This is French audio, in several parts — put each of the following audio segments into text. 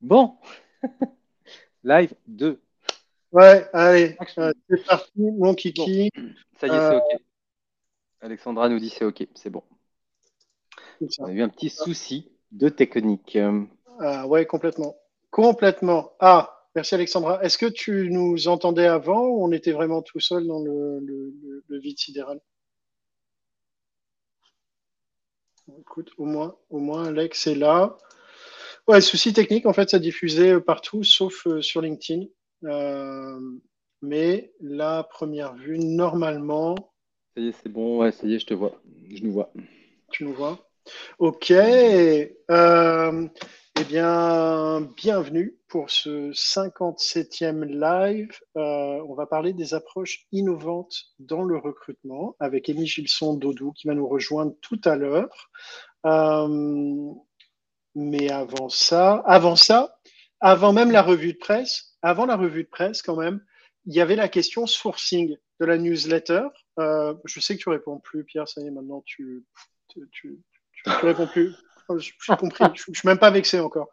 Bon, live 2. Ouais, allez, euh, c'est parti, mon kiki. Ça y est, c'est OK. Alexandra nous dit c'est OK, c'est bon. On a eu un petit souci de technique. Ah, ouais, complètement. Complètement. Ah, merci Alexandra. Est-ce que tu nous entendais avant ou on était vraiment tout seul dans le, le vide sidéral? Écoute, au moins, au moins Alex est là. Ouais, souci technique, en fait, ça diffusait partout, sauf euh, sur LinkedIn. Euh, mais la première vue, normalement. Ça y est, c'est bon, ouais, ça y est, je te vois. Je nous vois. Tu nous vois Ok. Euh, eh bien, bienvenue pour ce 57e live. Euh, on va parler des approches innovantes dans le recrutement avec Émilie Gilson Dodou qui va nous rejoindre tout à l'heure. Euh, mais avant ça, avant ça, avant même la revue de presse, avant la revue de presse quand même, il y avait la question sourcing de la newsletter. Euh, je sais que tu réponds plus, Pierre. Ça y est, maintenant tu, tu, tu, tu réponds plus. Je suis compris, je, ne suis même pas vexé encore.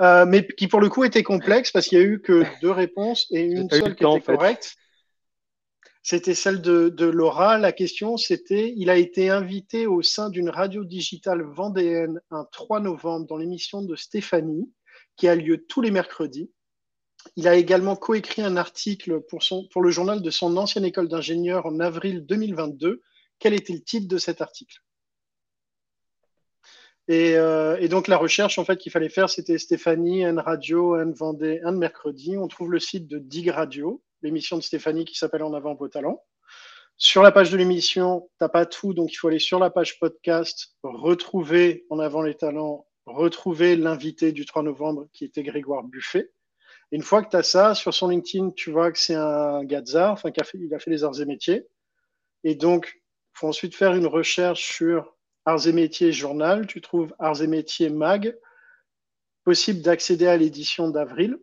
Euh, mais qui pour le coup était complexe parce qu'il y a eu que deux réponses et une seule qui était correcte. C'était celle de, Laura. La question, c'était il a été invité au sein d'une radio digitale vendéenne un 3 novembre dans l'émission de Stéphanie, qui a lieu tous les mercredis. Il a également coécrit un article pour, le journal de son ancienne école d'ingénieur en avril 2022. Quel était le titre de cet article? Euh, et, donc la recherche en fait qu'il fallait faire, c'était Stéphanie, N Radio, N Vendée, N Mercredi. On trouve le site de Dig Radio, l'émission de Stéphanie qui s'appelle En avant vos talents. Sur la page de l'émission, t'as pas tout, donc il faut aller sur la page podcast, retrouver En avant les talents, retrouver l'invité du 3 novembre qui était Grégoire Buffet. Et une fois que tu as ça, sur son LinkedIn, tu vois que c'est un gars enfin qu'il a fait les arts et métiers. Et donc, il faut ensuite faire une recherche sur Arts et métiers journal, tu trouves Arts et métiers mag, possible d'accéder à l'édition d'avril.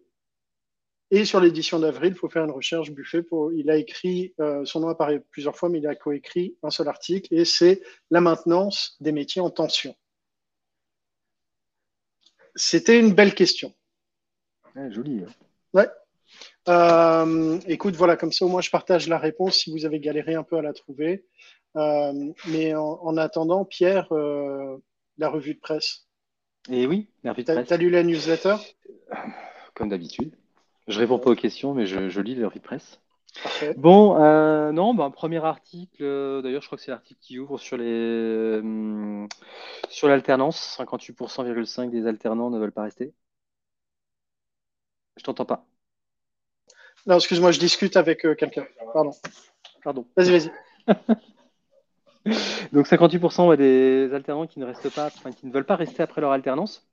Et sur l'édition d'avril, il faut faire une recherche Buffet. Pour, il a écrit, euh, son nom apparaît plusieurs fois, mais il a coécrit un seul article, et c'est la maintenance des métiers en tension. C'était une belle question. joli. Hein. Ouais. Euh, écoute, voilà, comme ça au moins je partage la réponse si vous avez galéré un peu à la trouver. Euh, mais en, attendant, Pierre, euh, la revue de presse. Et oui, la revue de presse. Tu as lu la newsletter? Comme d'habitude. Je réponds pas aux questions, mais je, lis la revue de presse. Bon, euh, non, bah, premier article, d'ailleurs je crois que c'est l'article qui ouvre sur les sur l'alternance, 58,5% des alternants ne veulent pas rester. Je t'entends pas. Non, excuse-moi, je discute avec quelqu'un. Pardon. Pardon. Vas-y, vas-y. Donc 58% des alternants qui ne restent pas, qui ne veulent pas rester après leur alternance.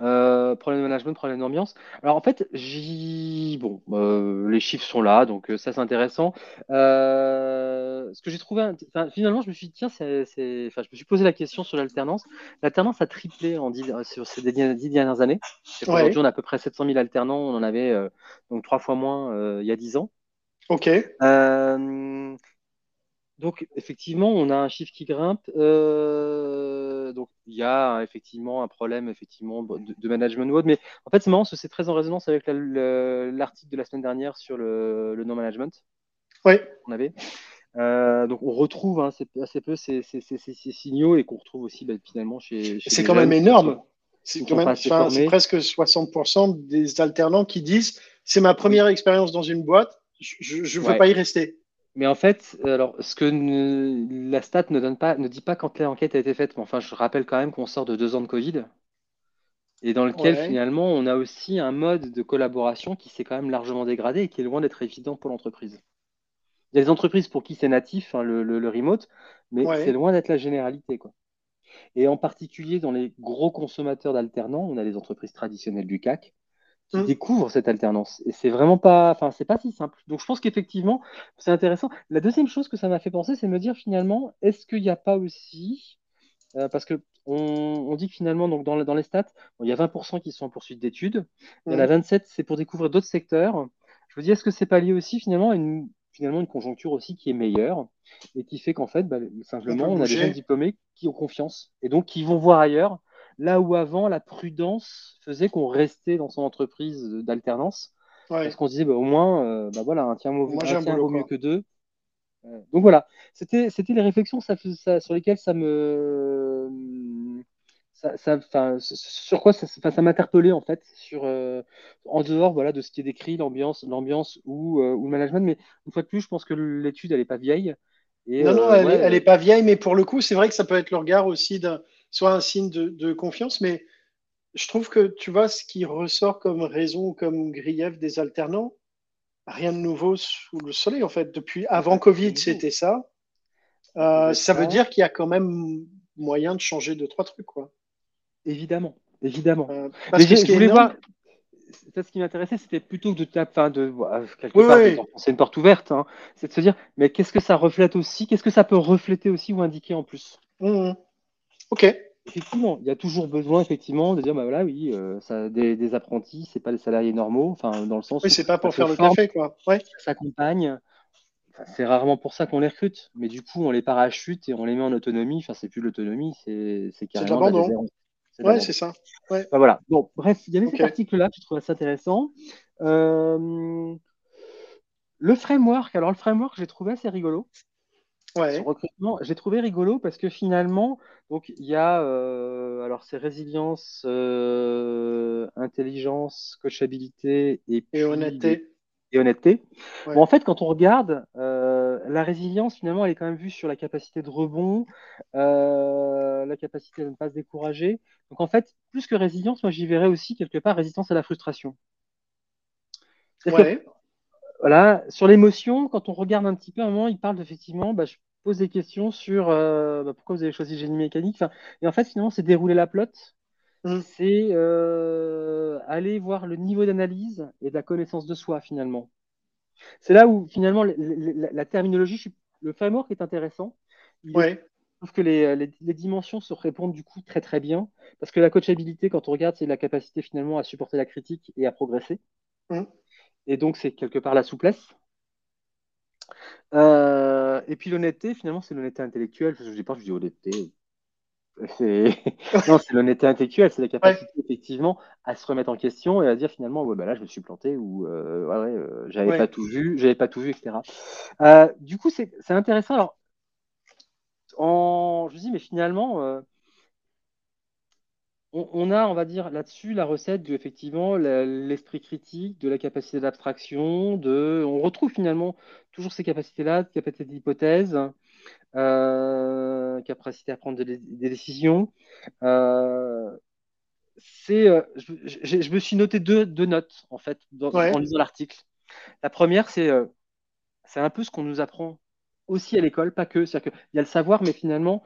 Euh, problème de management, problème d'ambiance. Alors en fait, j'ai bon, euh, les chiffres sont là, donc euh, ça c'est intéressant. ce que j'ai trouvé, finalement, je me suis dit tiens, c'est, enfin, je me suis posé la question sur l'alternance. L'alternance a triplé en sur ces dix dernières années. Aujourd'hui, on a à peu près 700 000 alternants, on en avait donc trois fois moins il y a dix ans. Ok. Donc, effectivement, on a un chiffre qui grimpe. Euh, donc, il y a effectivement un problème effectivement, de, management ou Mais en fait, c'est marrant c'est très en résonance avec l'article de la semaine dernière sur le, non-management. Oui. On avait. Euh, donc, on retrouve hein, assez peu ces, signaux et qu'on retrouve aussi bah, finalement chez. c'est quand même énorme. C'est presque 60% des alternants qui disent c'est ma première expérience dans une boîte, je ne veux pas y rester. Mais en fait, alors, ce que la stat ne, donne pas, ne dit pas quand l'enquête a été faite, mais enfin, je rappelle quand même qu'on sort de deux ans de Covid, et dans lequel finalement on a aussi un mode de collaboration qui s'est quand même largement dégradé et qui est loin d'être évident pour l'entreprise. Il y a des entreprises pour qui c'est natif, hein, le, remote, mais c'est loin d'être la généralité. Quoi. Et en particulier dans les gros consommateurs d'alternants, on a les entreprises traditionnelles du CAC, qui mmh. découvrent cette alternance. Et c'est vraiment pas, enfin, c'est pas si simple. Donc, je pense qu'effectivement, c'est intéressant. La deuxième chose que ça m'a fait penser, c'est me dire finalement, est-ce qu'il n'y a pas aussi, euh, parce que on, dit que finalement, donc dans, dans les stats, il y a 20% qui sont en poursuite d'études, il y en a 27, mmh. c'est pour découvrir d'autres secteurs. Je me dis, est-ce que c'est pas lié aussi finalement à une, finalement une conjoncture aussi qui est meilleure et qui fait qu'en fait, bah, simplement, on a des jeunes diplômés qui ont confiance et donc qui vont voir ailleurs Là où avant, la prudence faisait qu'on restait dans son entreprise d'alternance. Parce qu'on se disait, bah, au moins, euh, bah, voilà, un tiers, vaut mieux que deux. Euh, donc voilà, c'était les réflexions ça, sur lesquelles ça me. Ça, sur quoi ça, ça m'interpellait en fait, sur, euh, en dehors voilà, de ce qui est décrit, l'ambiance ou, ou le management. Mais une fois de plus, je pense que l'étude, elle n'est pas vieille non, non, euh, elle, n'est pas vieille, mais pour le coup, c'est vrai que ça peut être le regard aussi soit un signe de, confiance, mais je trouve que tu vois ce qui ressort comme raison ou comme grief des alternants, rien de nouveau sous le soleil en fait. Depuis avant Covid, c'était ça. Euh, ça veut dire qu'il y a quand même moyen de changer deux trois trucs quoi. Évidemment, évidemment. Euh, parce que je voulais voir, ça, ce qui m'intéressait, c'était plutôt de taper, de quelque part, c'est une porte ouverte, hein. c'est de se dire, mais qu'est-ce que ça reflète aussi, qu'est-ce que ça peut refléter aussi ou indiquer en plus? Mmh, mmh. Ok. Effectivement, il y a toujours besoin effectivement de dire, bah voilà, oui, euh, ça, des, des, apprentis, c'est pas les salariés normaux, enfin dans le sens. Oui, c'est pas pour faire le café, quoi. Ouais. Ça s'accompagne. c'est rarement pour ça qu'on les recrute, mais du coup, on les parachute et on les met en autonomie. Enfin, c'est plus l'autonomie, c'est carrément de l'abandon. Ouais, c'est ça. Ouais. voilà. Bon, bref, il y avait cet article-là que je trouvais assez intéressant. Euh, le framework, alors le framework, j'ai trouvé assez rigolo. Ouais. recrutement, j'ai trouvé rigolo parce que finalement, donc il y a, euh, alors c'est résilience, euh, intelligence, coachabilité et, et honnêteté et honnêteté. Bon, en fait, quand on regarde, euh, la résilience, finalement, elle est quand même vue sur la capacité de rebond, euh, la capacité de ne pas se décourager. Donc, en fait, plus que résilience, moi, j'y verrais aussi quelque part résistance à la frustration. Ouais. Voilà, sur l'émotion, quand on regarde un petit peu, à un moment, il parle effectivement, bah, je pose des questions sur euh, bah, pourquoi vous avez choisi génie mécanique. et en fait, finalement, c'est dérouler la plotte Mm. c'est euh, aller voir le niveau d'analyse et de la connaissance de soi finalement. C'est là où finalement la, terminologie, le framework est intéressant. Je trouve que les, dimensions se répondent du coup très très bien parce que la coachabilité, quand on regarde, c'est la capacité finalement à supporter la critique et à progresser. Mm. Et donc c'est quelque part la souplesse. Euh, et puis l'honnêteté, finalement, c'est l'honnêteté intellectuelle. Je dis pas, je dis honnêteté. Non, c'est l'honnêteté intellectuelle, c'est la capacité effectivement à se remettre en question et à dire finalement, ouais, bah là, je me suis planté ou euh, ouais, euh, j'avais pas tout vu, j'avais pas tout vu, etc. Du coup, c'est intéressant. Alors, en... je dis, mais finalement, on, a, on va dire, là-dessus la recette de effectivement l'esprit critique, de la capacité d'abstraction, de, on retrouve finalement toujours ces capacités-là, capacité d'hypothèse. Euh, capacité à prendre des, décisions. Euh, c'est, euh, je, me suis noté deux, notes en fait en lisant l'article. La première, c'est c'est un peu ce qu'on nous apprend aussi à l'école, pas que. C'est-à-dire qu'il y a le savoir, mais finalement,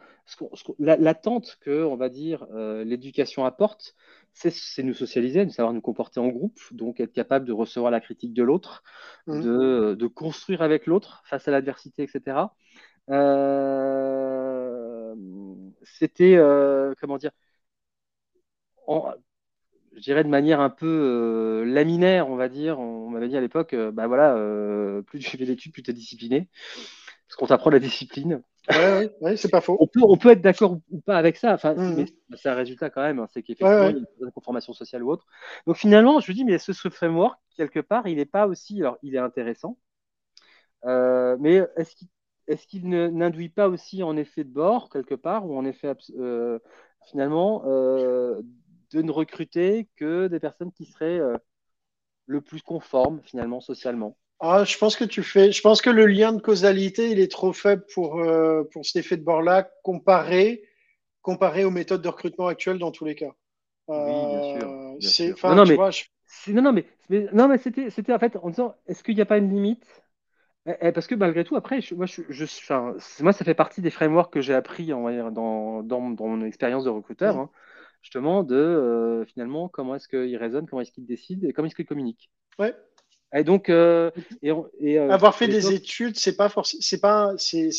l'attente que, on va dire, l'éducation apporte, c'est nous socialiser, de savoir nous comporter en groupe, donc être capable de recevoir la critique de l'autre, mmh. de, de, construire avec l'autre face à l'adversité, etc. Euh, c'était, euh, comment dire, je dirais de manière un peu euh, laminaire, on va dire. On m'avait dit à l'époque, bah voilà, plus tu fais d'études, plus tu es discipliné. Parce qu'on t'apprend la discipline. Ouais, ouais, c'est pas faux. On peut, on peut être d'accord ou pas avec ça. Enfin, mmh. mais c'est un résultat quand même. Hein. c'est qu'effectivement, il y a une conformation sociale ou autre. Donc finalement, je me dis, mais ce, ce framework, quelque part, il n'est pas aussi. Alors, il est intéressant. mais est-ce qu'il n'induit pas aussi en effet de bord, quelque part, ou en effet, euh, finalement, euh, de ne recruter que des personnes qui seraient euh, le plus conformes, finalement, socialement? Ah, je pense que tu fais. Je pense que le lien de causalité, il est trop faible pour, pour cet effet de bord-là, comparé, comparé aux méthodes de recrutement actuelles dans tous les cas. oui, bien sûr. non, non, mais, non, mais c'était en fait en disant est-ce qu'il n'y a pas une limite? Eh, eh, parce que malgré tout, après, moi, je, moi, ça fait partie des frameworks que j'ai appris dans, dans, mon expérience de recruteur, hein, justement, de euh, finalement comment est-ce qu'il raisonne, comment est-ce qu'il décide et comment est-ce qu'il communique. Ouais. Et donc, euh, et, euh, avoir fait des études, c'est pas c'est pas, c'est,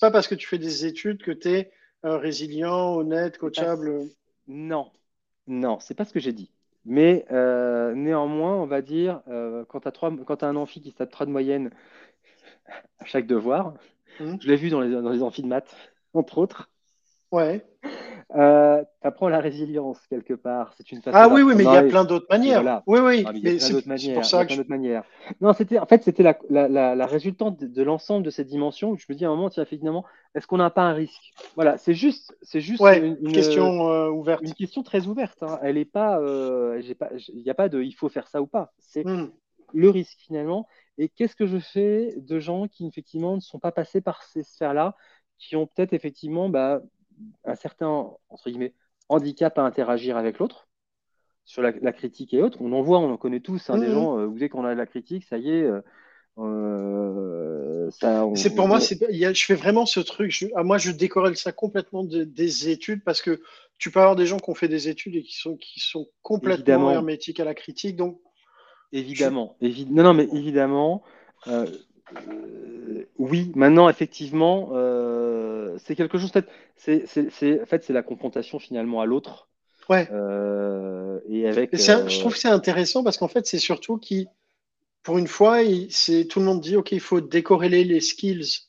pas parce que tu fais des études que tu es résilient, honnête, coachable. Non, non, c'est pas ce que j'ai dit. Mais néanmoins, on va dire, quand tu as, as, un amphi qui tape 3 de moyenne à chaque devoir. Mmh. Je l'ai vu dans les, dans les amphis de maths, entre autres. Ouais. Euh, tu apprends la résilience quelque part. C'est une façon. Ah oui, oui, mais il y a plein d'autres manières. Oui, oui. il y a plein d'autres manières. Pour ça manières. Non, c'était en fait c'était la, la, la, résultante de, l'ensemble de ces dimensions. je me dis à un moment, tiens, finalement, est-ce qu'on n'a pas un risque? Voilà, c'est juste, c'est juste une, question euh, ouverte. Une question très ouverte. Hein. Elle est pas, euh, il n'y a pas de, il faut faire ça ou pas. C'est hmm. le risque finalement. Et qu'est-ce que je fais de gens qui effectivement ne sont pas passés par ces sphères-là, qui ont peut-être effectivement bah, un certain entre guillemets, handicap à interagir avec l'autre sur la, critique et autres. On en voit, on en connaît tous, hein, des mhm. gens, euh, vous savez qu'on a de la critique, ça y est. Euh, euh, c'est pour moi, je fais vraiment ce truc. Je, ah, moi, je décorrèle ça complètement des études parce que tu peux avoir des gens qui ont fait des études et qui sont, qui sont complètement hermétiques à la critique. Donc, évidemment, non, non, mais évidemment, oui. Maintenant, effectivement, c'est quelque chose. C'est, en fait, c'est la confrontation finalement à l'autre. Ouais. Euh, et avec. Euh, je trouve que c'est intéressant parce qu'en fait, c'est surtout qui, pour une fois, c'est tout le monde dit, ok, il faut décorréler les skills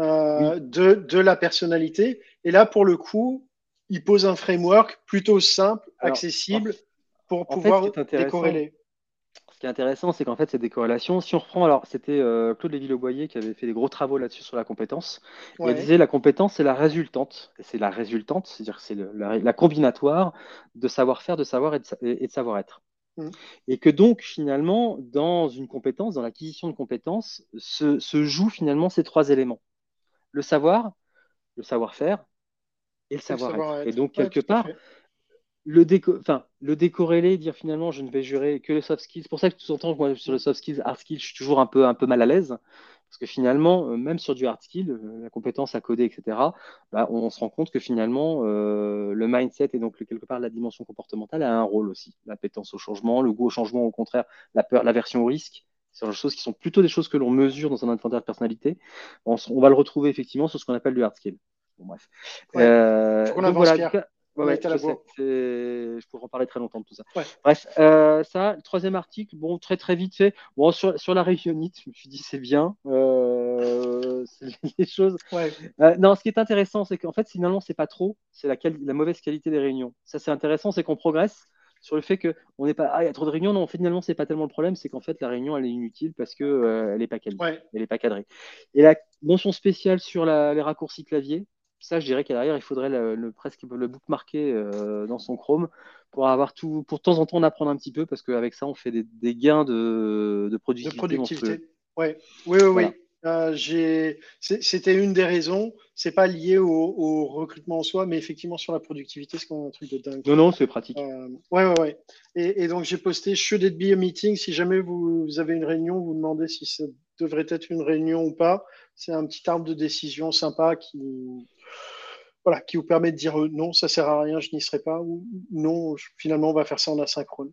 euh, de, de, la personnalité. Et là, pour le coup, il pose un framework plutôt simple, accessible, pour pouvoir décorréler ce qui est intéressant, c'est qu'en fait, c'est des corrélations. Si on reprend, alors c'était euh, Claude Lévy-Loboyer qui avait fait des gros travaux là-dessus sur la compétence. Il disait la compétence, c'est la résultante. C'est la résultante, c'est-à-dire c'est la, combinatoire de savoir-faire, de savoir et de, savoir-être. Mm. Et que donc, finalement, dans une compétence, dans l'acquisition de compétences, se, se jouent finalement ces trois éléments. Le savoir, le savoir-faire et le savoir-être. et donc, quelque part, le, enfin, le décorréler, dire finalement je ne vais jurer que les soft skills. C'est pour ça que tout temps, moi sur les soft skills, hard skills, je suis toujours un peu, un peu mal à l'aise. Parce que finalement, euh, même sur du hard skill, euh, la compétence à coder, etc., bah, on, se rend compte que finalement, euh, le mindset et donc quelque part la dimension comportementale a un rôle aussi. L'appétence au changement, le goût au changement, au contraire, la peur, l'aversion au risque. Ce sont des choses qui sont plutôt des choses que l'on mesure dans un inventaire de personnalité. On, va le retrouver effectivement sur ce qu'on appelle du hard skill. Bon, bref. Je, pourrais en parler très longtemps de tout ça. Bref, euh, ça, le troisième article, bon, très très vite fait. Bon, sur, sur la réunionite, je me suis dit c'est bien. Euh, les choses. Euh, non, ce qui est intéressant, c'est qu'en fait, finalement, c'est pas trop, c'est la, la mauvaise qualité des réunions. Ça, c'est intéressant, c'est qu'on progresse sur le fait qu'on n'est pas, ah, il y a trop de réunions. Non, finalement, c'est pas tellement le problème, c'est qu'en fait, la réunion, elle est inutile parce que elle est pas cadrée. Elle est pas cadrée. Et la mention spéciale sur les raccourcis clavier, ça, je dirais qu'à l'arrière, il faudrait le, presque le bookmarker euh, dans son Chrome pour avoir tout, pour de temps en temps en apprendre un petit peu, parce qu'avec ça, on fait des, gains de, de productivité. De productivité. Ouais. Oui, oui, oui. Euh, c'était une des raisons. C'est pas lié au, recrutement en soi, mais effectivement sur la productivité, c'est un truc de dingue. Non, non, c'est pratique. Euh, ouais, ouais, ouais. Et, donc j'ai posté should it be a meeting? Si jamais vous, vous, avez une réunion, vous demandez si ça devrait être une réunion ou pas. C'est un petit arbre de décision sympa qui, voilà, qui vous permet de dire euh, non, ça sert à rien, je n'y serai pas, ou non, finalement, on va faire ça en asynchrone.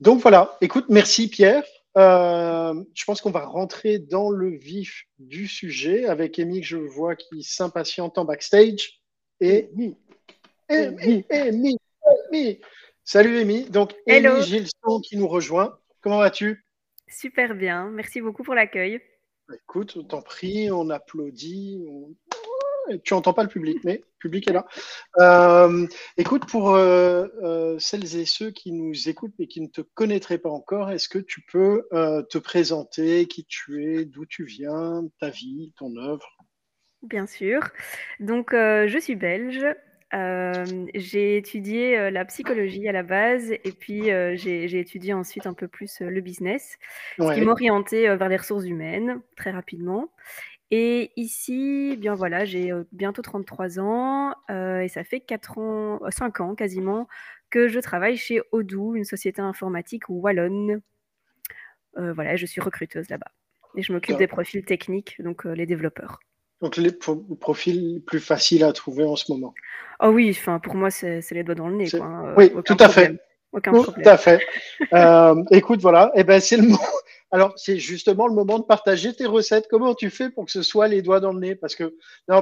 Donc voilà, écoute, merci Pierre. Euh, je pense qu'on va rentrer dans le vif du sujet avec Amy que je vois qui s'impatiente en backstage. Et Amy, Amy, Amy. Salut Amy. Donc Amy Gilson qui nous rejoint. Comment vas-tu? Super bien. Merci beaucoup pour l'accueil. Écoute, on t'en prie, on applaudit. Tu n'entends pas le public, mais le public est là. Euh, écoute, pour euh, euh, celles et ceux qui nous écoutent mais qui ne te connaîtraient pas encore, est-ce que tu peux te présenter, qui tu es, d'où tu viens, ta vie, ton œuvre? Bien sûr. Donc, je suis belge. j'ai étudié la psychologie à la base et puis j'ai étudié ensuite un peu plus le business, ce qui m'orientait vers les ressources humaines très rapidement. Et ici, bien voilà, j'ai bientôt 33 ans et ça fait 4 ans, 5 ans quasiment que je travaille chez Odoo, une société informatique wallonne. voilà, je suis recruteuse là-bas et je m'occupe des profils techniques, donc les développeurs. Donc les profils plus faciles à trouver en ce moment. Oh oui, enfin pour moi c'est les doigts dans le nez. Hein, oui, tout à fait. Aucun tout à fait. euh, écoute, voilà, et eh ben c'est le mot. Alors c'est justement le moment de partager tes recettes. Comment tu fais pour que ce soit les doigts dans le nez? Parce que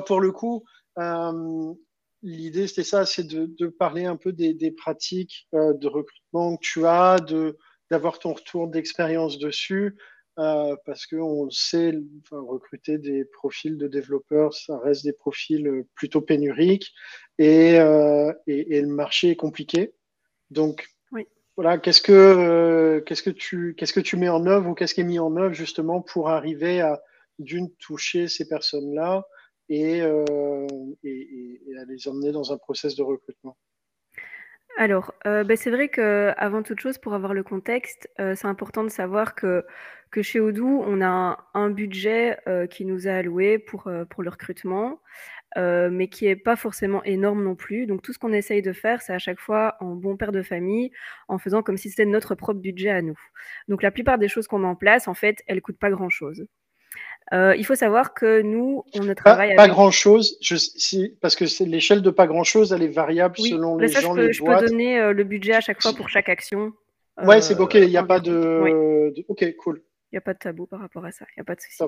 pour le coup, euh, l'idée c'était ça, c'est de, parler un peu des, pratiques euh, de recrutement que tu as, de d'avoir ton retour d'expérience dessus. euh, parce qu'on sait, recruter des profils de développeurs, ça reste des profils plutôt pénuriques et, et, le marché est compliqué. Donc, voilà, qu'est-ce que, qu'est-ce, que tu, qu'est-ce que tu mets en œuvre ou qu'est-ce qui est mis en œuvre justement pour arriver à, d'une, toucher ces personnes-là et, et à les emmener dans un process de recrutement? Alors, euh, bah, c'est vrai qu'avant toute chose, pour avoir le contexte, euh, c'est important de savoir que que chez Odoo, on a un budget, euh, qui nous est alloué pour, pour le recrutement, mais qui est pas forcément énorme non plus. Donc tout ce qu'on essaye de faire, c'est à chaque fois en bon père de famille, en faisant comme si c'était notre propre budget à nous. Donc la plupart des choses qu'on met en place, en fait, elles coûtent pas grand-chose. Euh, il faut savoir que nous, on ne travaille pas, pas grand chose. Je, si, parce que c'est l'échelle de pas grand chose, elle est variable selon les gens, je peux, les je peux donner euh, le budget à chaque fois pour chaque action. Ouais, c'est ok. Il n'y a pas de... Ok, cool. Il n'y a pas de tabou par rapport à ça. Il n'y a pas de souci.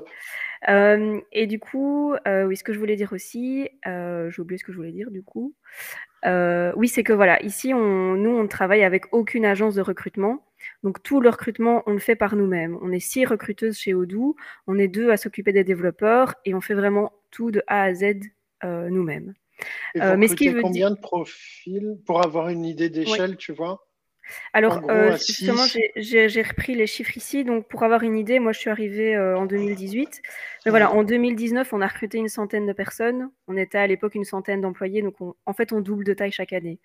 Euh, et du coup, oui, ce que je voulais dire aussi, j'ai oublié ce que je voulais dire du coup. oui, c'est que voilà, ici, on, nous, on ne travaille avec aucune agence de recrutement. Donc tout le recrutement, on le fait par nous-mêmes. On est six recruteuses chez Odoo, on est deux à s'occuper des développeurs et on fait vraiment tout de A à Z nous-mêmes. Mais ce qui veut combien de profils? Pour avoir une idée d'échelle, tu vois? Alors, euh, justement, j'ai repris les chiffres ici. Donc, pour avoir une idée, moi, je suis arrivée euh, en 2018. Mais voilà, en 2019, on a recruté une centaine de personnes. On était à l'époque une centaine d'employés. Donc, en fait, on double de taille chaque année.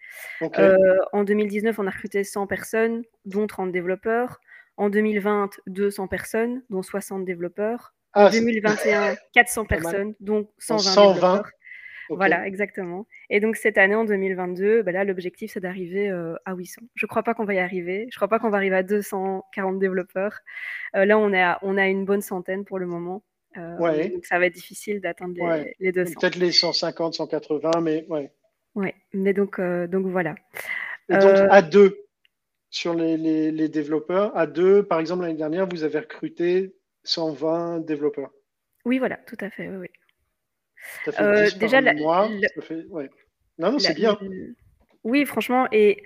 Euh, en 2019, on a recruté 100 personnes, dont 30 développeurs. En 2020, 200 personnes, dont 60 développeurs. en 2021, 400 personnes, dont 120, 120. Voilà, exactement. Et donc cette année, en 2022, bah là, l'objectif, c'est d'arriver euh, à 800. Je ne crois pas qu'on va y arriver. Je ne crois pas qu'on va arriver à 240 développeurs. Euh, là, on, est à, on a une bonne centaine pour le moment. Euh, donc ça va être difficile d'atteindre les, 200. Peut-être les 150, 180, mais ouais. Ouais, mais donc, donc voilà. Et donc à deux, sur les, les développeurs, à deux, par exemple, l'année dernière, vous avez recruté 120 développeurs. Oui, voilà, tout à fait. Oui, euh, déjà, la, Non, non, c'est bien. Oui, franchement, et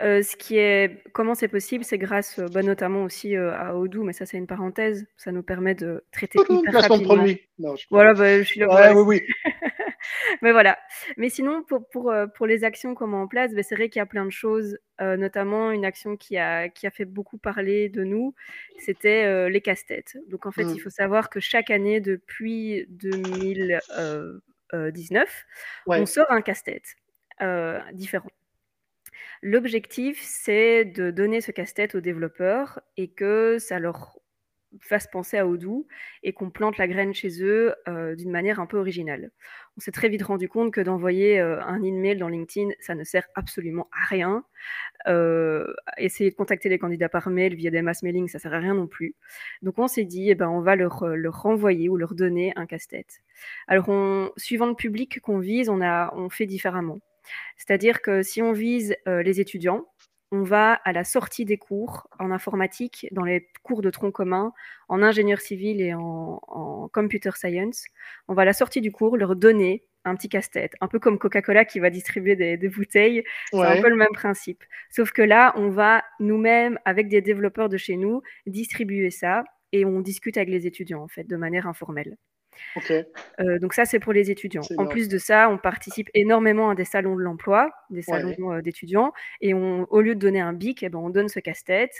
euh, ce qui est, comment c'est possible, c'est grâce, bah, notamment aussi euh, à Odoo, mais ça c'est une parenthèse, ça nous permet de traiter hyper rapidement. Produit. Non, je voilà, bah, je suis là. Ouais, oui, oui. mais voilà. Mais sinon, pour, pour, euh, pour les actions qu'on met en place, bah, c'est vrai qu'il y a plein de choses, euh, notamment une action qui a, qui a fait beaucoup parler de nous, c'était euh, les casse-têtes. Donc en fait, il mmh. faut savoir que chaque année depuis 2019, on sort un casse-tête différent. L'objectif, c'est de donner ce casse-tête aux développeurs et que ça leur fasse penser à Odoo et qu'on plante la graine chez eux euh, d'une manière un peu originale. On s'est très vite rendu compte que d'envoyer euh, un email dans LinkedIn, ça ne sert absolument à rien. Euh, essayer de contacter les candidats par mail via des mass mailing, ça sert à rien non plus. Donc on s'est dit, eh ben, on va leur, leur renvoyer ou leur donner un casse-tête. Alors, suivant le public qu'on vise, on, a, on fait différemment. C'est-à-dire que si on vise les étudiants, on va à la sortie des cours en informatique, dans les cours de tronc commun, en ingénieur civil et en, computer science. On va à la sortie du cours leur donner un petit casse-tête, un peu comme Coca-Cola qui va distribuer des, bouteilles. C'est un peu le même principe. Sauf que là, on va nous-mêmes, avec des développeurs de chez nous, distribuer ça et on discute avec les étudiants, en fait, de manière informelle. Euh, donc ça, c'est pour les étudiants. En plus de ça, on participe énormément à des salons de l'emploi, des salons euh, d'étudiants, et on, au lieu de donner un bic, eh ben, on donne ce casse-tête.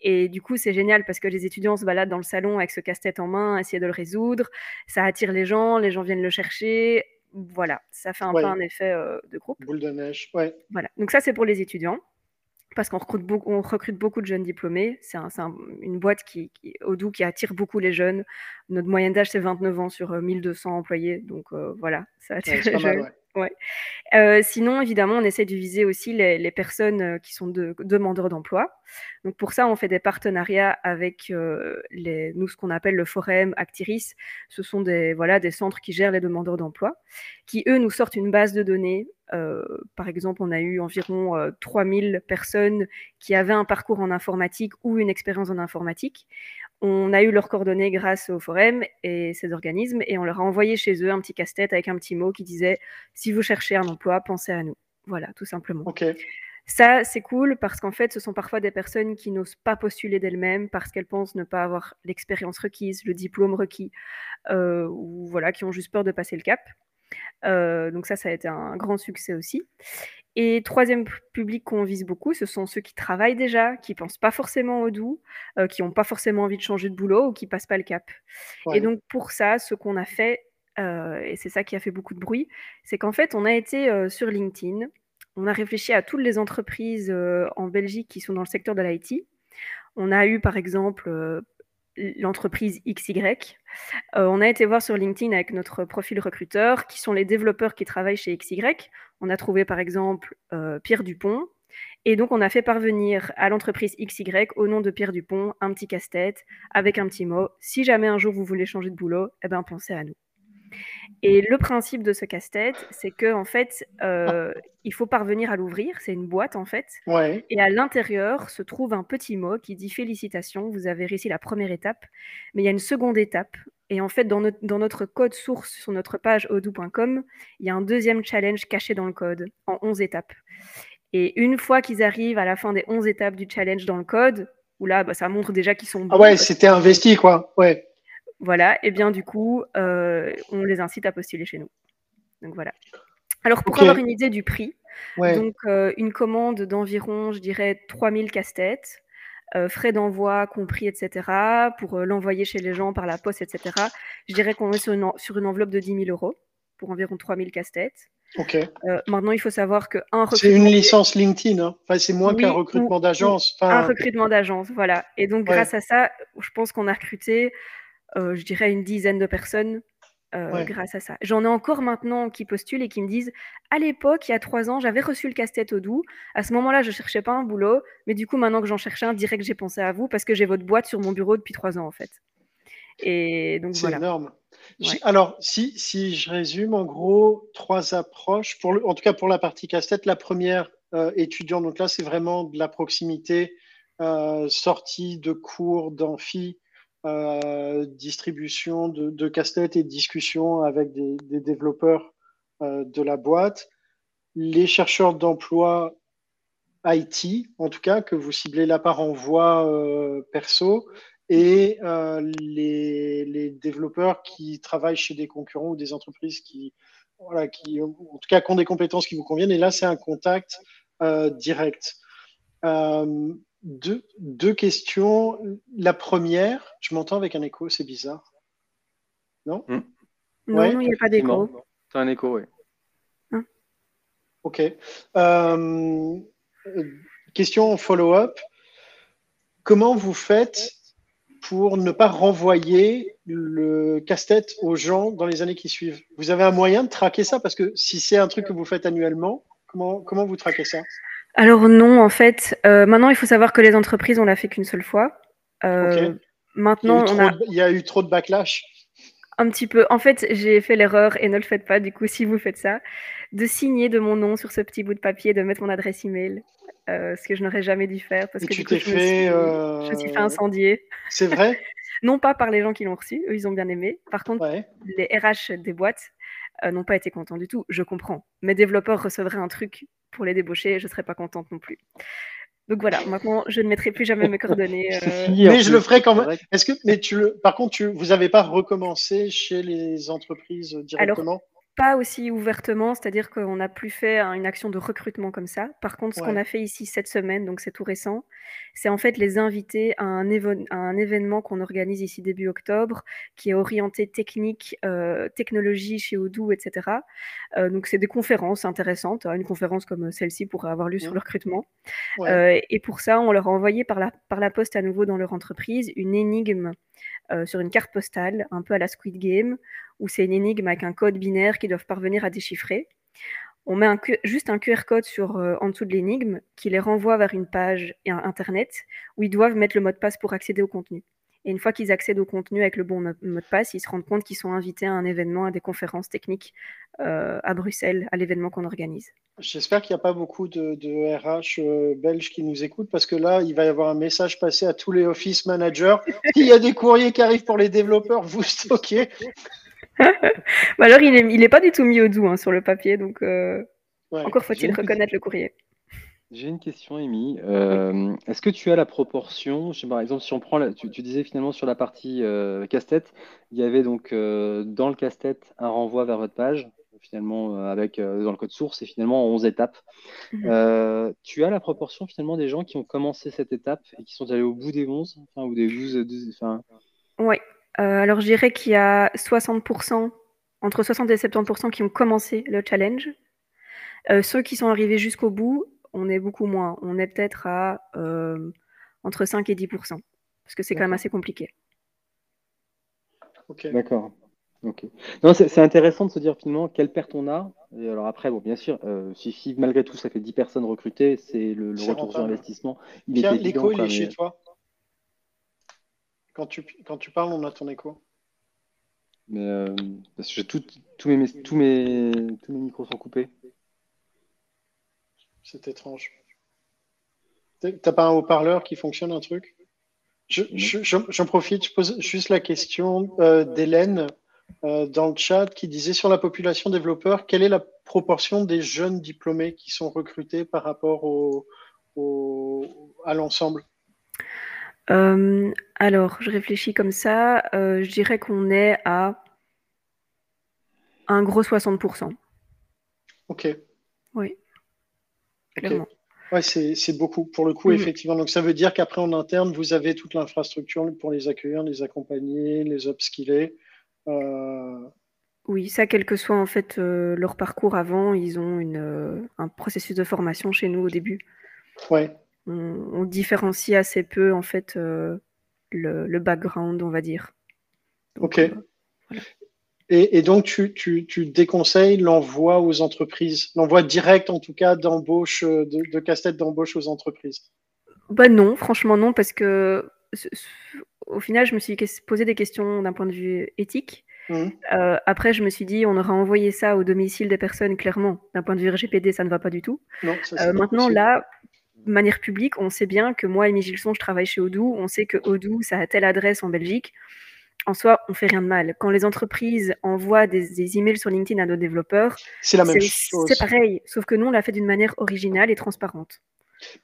Et du coup, c'est génial parce que les étudiants se baladent dans le salon avec ce casse-tête en main, essayer de le résoudre. Ça attire les gens, les gens viennent le chercher. Voilà, ça fait un peu un effet euh, de groupe. Boule de neige, ouais. Voilà, donc ça, c'est pour les étudiants parce qu'on recrute, beaucoup, on recrute beaucoup de jeunes diplômés. C'est une boîte qui, qui, Odoo qui attire beaucoup les jeunes. Notre moyenne d'âge, c'est 29 ans sur 1200 euh, employés. Donc euh, voilà, ça attire les jeunes. Ouais. Euh, sinon, évidemment, on essaie de viser aussi les, personnes qui sont de, demandeurs d'emploi. Donc pour ça, on fait des partenariats avec les, nous, ce qu'on appelle le Forum Actiris. Ce sont des, voilà, des centres qui gèrent les demandeurs d'emploi, qui, eux, nous sortent une base de données euh, par exemple, on a eu environ 3000 euh, personnes qui avaient un parcours en informatique ou une expérience en informatique. On a eu leurs coordonnées grâce au Forum et ces organismes et on leur a envoyé chez eux un petit casse-tête avec un petit mot qui disait si vous cherchez un emploi, pensez à nous. Voilà, tout simplement. Ça, c'est cool parce qu'en fait, ce sont parfois des personnes qui n'osent pas postuler d'elles-mêmes parce qu'elles pensent ne pas avoir l'expérience requise, le diplôme requis, euh, ou voilà, qui ont juste peur de passer le cap. Euh, donc ça, ça a été un grand succès aussi. Et troisième public qu'on vise beaucoup, ce sont ceux qui travaillent déjà, qui pensent pas forcément au doux, euh, qui n'ont pas forcément envie de changer de boulot ou qui passent pas le cap. Et donc pour ça, ce qu'on a fait, et c'est ça qui a fait beaucoup de bruit, c'est qu'en fait, on a été sur LinkedIn, on a réfléchi à toutes les entreprises euh, en Belgique qui sont dans le secteur de l'IT. On a eu par exemple euh, l'entreprise XY. Euh, on a été voir sur LinkedIn avec notre profil recruteur qui sont les développeurs qui travaillent chez XY. On a trouvé par exemple Pierre Dupont. Et donc on a fait parvenir à l'entreprise XY au nom de Pierre Dupont un petit casse-tête avec un petit mot. Si jamais un jour vous voulez changer de boulot, eh ben pensez à nous. Et le principe de ce casse-tête, c'est que en fait, euh, il faut parvenir à l'ouvrir. C'est une boîte en fait. Et à l'intérieur se trouve un petit mot qui dit félicitations, vous avez réussi la première étape. Mais il y a une seconde étape. Et en fait, dans, dans notre code source sur notre page odoo.com, il y a un deuxième challenge caché dans le code en 11 étapes. Et une fois qu'ils arrivent à la fin des 11 étapes du challenge dans le code, où là, bah, ça montre déjà qu'ils sont Ah ouais, c'était investi quoi. Ouais. Voilà, et bien du coup, euh, on les incite à postuler chez nous. Donc voilà. Alors pour avoir une idée du prix, donc euh, une commande d'environ, je dirais, 3000 casse-têtes, euh, frais d'envoi compris, etc., pour l'envoyer chez les gens par la poste, etc., je dirais qu'on est sur une, sur une enveloppe de 10 000 euros pour environ 3000 casse-têtes. Ok. maintenant, il faut savoir que un C'est une licence LinkedIn, hein. enfin, c'est moins qu'un recrutement d'agence. Un recrutement d'agence, voilà. Et donc, grâce à ça, je pense qu'on a recruté euh, je dirais, une dizaine de personnes euh, grâce à ça. J'en ai encore maintenant qui postulent et qui me disent à l'époque, il y a trois ans, j'avais reçu le casse-tête au doux. À ce moment-là, je cherchais pas un boulot, mais du coup, maintenant que j'en cherche un, direct, j'ai pensé à vous parce que j'ai votre boîte sur mon bureau depuis trois ans en fait. Et donc C'est énorme. Alors, si, si je résume, en gros, trois approches, pour en tout cas pour la partie casse-tête. La première, euh, étudiant, donc là, c'est vraiment de la proximité, sortie de cours, d'amphi, euh, distribution de, casse-tête et discussion avec des, développeurs euh, de la boîte, les chercheurs d'emploi IT, en tout cas, que vous ciblez là par envoi euh, perso, et les, développeurs qui travaillent chez des concurrents ou des entreprises qui, voilà, qui, en tout cas, qui ont des compétences qui vous conviennent. Et là, c'est un contact direct deux, questions. La première, je m'entends avec un écho, c'est bizarre. Non hmm. Non, il n'y a pas d'écho. C'est un écho, oui. Hein ok. Euh, question follow-up. Comment vous faites pour ne pas renvoyer le casse-tête aux gens dans les années qui suivent? Vous avez un moyen de traquer ça? Parce que si c'est un truc que vous faites annuellement, comment, comment vous traquez ça? Alors non, en fait, euh, maintenant il faut savoir que les entreprises, on l'a fait qu'une seule fois. Euh, maintenant, il y, a eu trop de backlash. Un petit peu. En fait, j'ai fait l'erreur et ne le faites pas. Du coup, si vous faites ça, de signer de mon nom sur ce petit bout de papier, de mettre mon adresse email, euh, ce que je n'aurais jamais dû faire parce que tu t'es fait, je me suis fait incendier. C'est vrai? non pas par les gens qui l'ont reçu, eux ils ont bien aimé. Par contre, les RH des boîtes n'ont pas été contents du tout. Je comprends. Mes développeurs recevraient un truc pour les débaucher, je ne serais pas contente non plus. Donc voilà, maintenant je ne mettrai plus jamais mes coordonnées. Euh, mais je le ferai quand même. Est-ce que, mais tu le, par contre, tu, vous n'avez pas recommencé chez les entreprises directement? Pas aussi ouvertement, c'est-à-dire qu'on n'a plus fait une action de recrutement comme ça. Par contre, ce qu'on a fait ici cette semaine, donc c'est tout récent, c'est en fait les inviter à un, un événement qu'on organise ici début octobre, qui est orienté technique, euh, technologie chez Odoo, etc. Euh, donc c'est des conférences intéressantes, hein, une conférence comme celle-ci pourrait avoir lieu sur le recrutement. Euh, et pour ça, on leur a envoyé par la, par la poste à nouveau dans leur entreprise une énigme sur une carte postale, un peu à la Squid Game, où c'est une énigme avec un code binaire qu'ils doivent parvenir à déchiffrer. On met juste un QR code sur, euh, en dessous de l'énigme qui les renvoie vers une page Internet où ils doivent mettre le mot de passe pour accéder au contenu. Et une fois qu'ils accèdent au contenu avec le bon mot de passe, ils se rendent compte qu'ils sont invités à un événement, à des conférences techniques euh, à Bruxelles, à l'événement qu'on organise. J'espère qu'il n'y a pas beaucoup de, RH euh, belges qui nous écoutent parce que là, il va y avoir un message passé à tous les office managers. il y a des courriers qui arrivent pour les développeurs, vous stockez. bah alors, il n'est il est pas du tout mis au doux hein, sur le papier, donc euh, encore faut-il reconnaître le courrier. J'ai une question, Amy. Euh, est-ce que tu as la proportion, je sais, par exemple, si on prend, tu, disais finalement sur la partie euh, casse-tête, il y avait donc euh, dans le casse-tête un renvoi vers votre page, finalement avec dans le code source et finalement 11 étapes. Mhm. tu as la proportion finalement des gens qui ont commencé cette étape et qui sont allés au bout des 11, enfin, ou des 12, Oui. alors je dirais qu'il y a 60%, entre 60 et 70% qui ont commencé le challenge. ceux qui sont arrivés jusqu'au bout, on est beaucoup moins. On est peut-être à euh, entre 5 et 10% parce que c'est quand même assez compliqué. D'accord. Non, c'est intéressant de se dire finalement quelle perte on a. Et alors après, bon, bien sûr, euh, si, malgré tout ça fait 10 personnes recrutées, c'est le, retour sur investissement. Il l'écho, il est chez toi. Quand tu, quand tu parles, on a ton écho. Mais euh, parce que tous mes, tous mes, tous mes micros sont coupés. C'est étrange. T'as pas un haut-parleur qui fonctionne, un truc? J'en profite, je pose juste la question euh, d'Hélène euh, dans le chat qui disait sur la population développeur, quelle est la proportion des jeunes diplômés qui sont recrutés par rapport au, à l'ensemble? Euh, Alors, je réfléchis comme ça. je dirais qu'on est à un gros 60%. Ok. Oui. Ouais, c'est beaucoup pour le coup, mm. effectivement. Donc ça veut dire qu'après en interne, vous avez toute l'infrastructure pour les accueillir, les accompagner, les upskiller. Euh... Oui, ça, quel que soit en fait euh, leur parcours avant, ils ont une, euh, un processus de formation chez nous au début. Ouais. On, différencie assez peu en fait le, background, on va dire. ok. Et, donc, tu, déconseilles l'envoi aux entreprises, l'envoi direct en tout cas d'embauche, de, de casse-tête d'embauche aux entreprises? Bah Non, franchement non, parce que au final, je me suis posé des questions d'un point de vue éthique. Mmh. Euh, après, je me suis dit, on aura envoyé ça au domicile des personnes, clairement. D'un point de vue RGPD, ça ne va pas du tout. Euh, maintenant, là, de manière publique, on sait bien que moi, Amy Gilson, je travaille chez Odoo. On sait que Odoo, ça a telle adresse en Belgique en soi, on fait rien de mal. Quand les entreprises envoient des, emails sur LinkedIn à nos développeurs, c'est la même chose. C'est pareil, sauf que nous, on l'a fait d'une manière originale et transparente.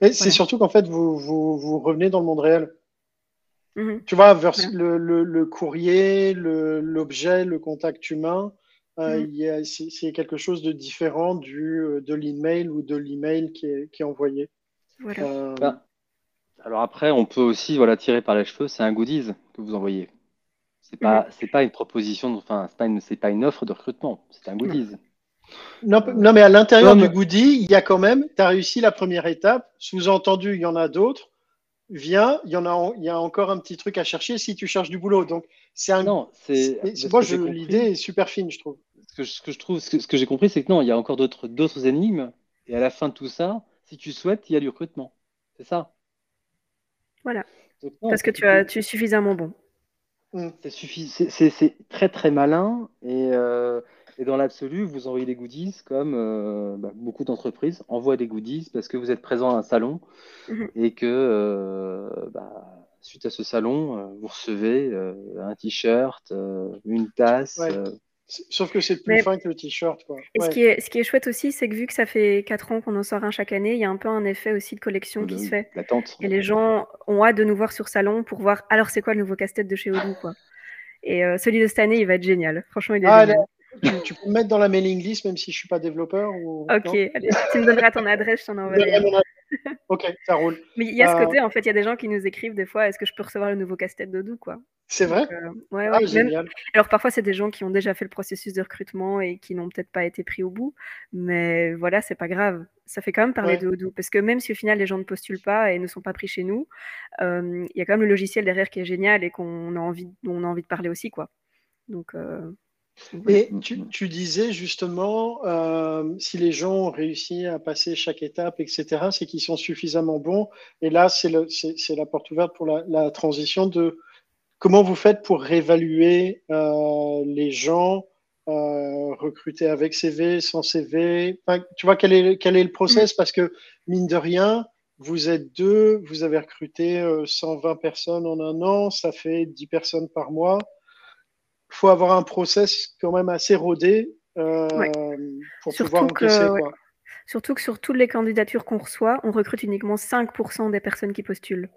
Mais c'est surtout qu'en fait, vous, vous, revenez dans le monde réel. Mhm. Tu vois, le, courrier, l'objet, le, contact humain, euh, mhm. c'est quelque chose de différent du, euh, de l'email ou de l'email qui est, qui est envoyé. Voilà. Euh, bah, alors après, on peut aussi voilà, tirer par les cheveux, c'est un goodies que vous envoyez. C'est pas, c'est pas une proposition, enfin, c'est pas une, c'est pas une offre de recrutement, c'est un goodies. Non, non, mais à l'intérieur du goodie, il y a quand même, tu as réussi la première étape, sous-entendu, il y en a d'autres. Viens, il y en a, il y a encore un petit truc à chercher si tu cherches du boulot. Donc, c'est un. Non, c'est. Moi, l'idée est super fine, je trouve. Ce que, ce que je trouve, ce que, j'ai compris, c'est que non, il y a encore d'autres, d'autres énigmes. Et à la fin de tout ça, si tu souhaites, il y a du recrutement. C'est ça. Voilà. Parce que tu, as, tu es suffisamment bon. Mm. C'est très très malin euh, et, dans l'absolu, vous envoyez des goodies comme euh, bah, beaucoup d'entreprises envoient des goodies parce que vous êtes présent à un salon mm-hmm. et que euh, bah, suite à ce salon, vous recevez un t-shirt, une tasse. Sauf que c'est plus fin que le t-shirt. ce, qui est, ce qui est chouette aussi, c'est que vu que ça fait 4 ans qu'on en sort un chaque année, il y a un peu un effet aussi de collection qui se fait. Et les gens ont hâte de nous voir sur salon pour voir alors c'est quoi le nouveau casse-tête de chez Odoo. Quoi. Et euh, celui de cette année, il va être génial. Franchement, il est ah, génial. Tu, peux me mettre dans la mailing list même si je ne suis pas développeur ou... Ok, allez, tu me donneras ton adresse, je t'en enverrai. ok, ça roule. Mais il y a ce euh, côté, en fait, il y a des gens qui nous écrivent des fois est-ce que je peux recevoir le nouveau casse-tête d'Odoo quoi? C'est vrai? euh, ouais, ah, Alors parfois, c'est des gens qui ont déjà fait le processus de recrutement et qui n'ont peut-être pas été pris au bout. Mais voilà, c'est pas grave. Ça fait quand même parler de Odoo. Parce que même si au final, les gens ne postulent pas et ne sont pas pris chez nous, euh, il y a quand même le logiciel derrière qui est génial et qu'on a envie, dont on a envie de parler aussi. quoi. Donc. Euh, et tu, disais justement, si les gens ont réussi à passer chaque étape, etc., c'est qu'ils sont suffisamment bons. Et là, c'est la porte ouverte pour la transition de Comment vous faites pour réévaluer euh, les gens euh, recrutés avec CV, sans CV Tu vois, quel est, quel est le process? Parce que, mine de rien, vous êtes deux, vous avez recruté 120 euh, personnes en un an, ça fait 10 personnes par mois. Il faut avoir un process quand même assez rodé pour pouvoir encaisser. Surtout que sur toutes les candidatures qu'on reçoit, on recrute uniquement 5% des personnes qui postulent.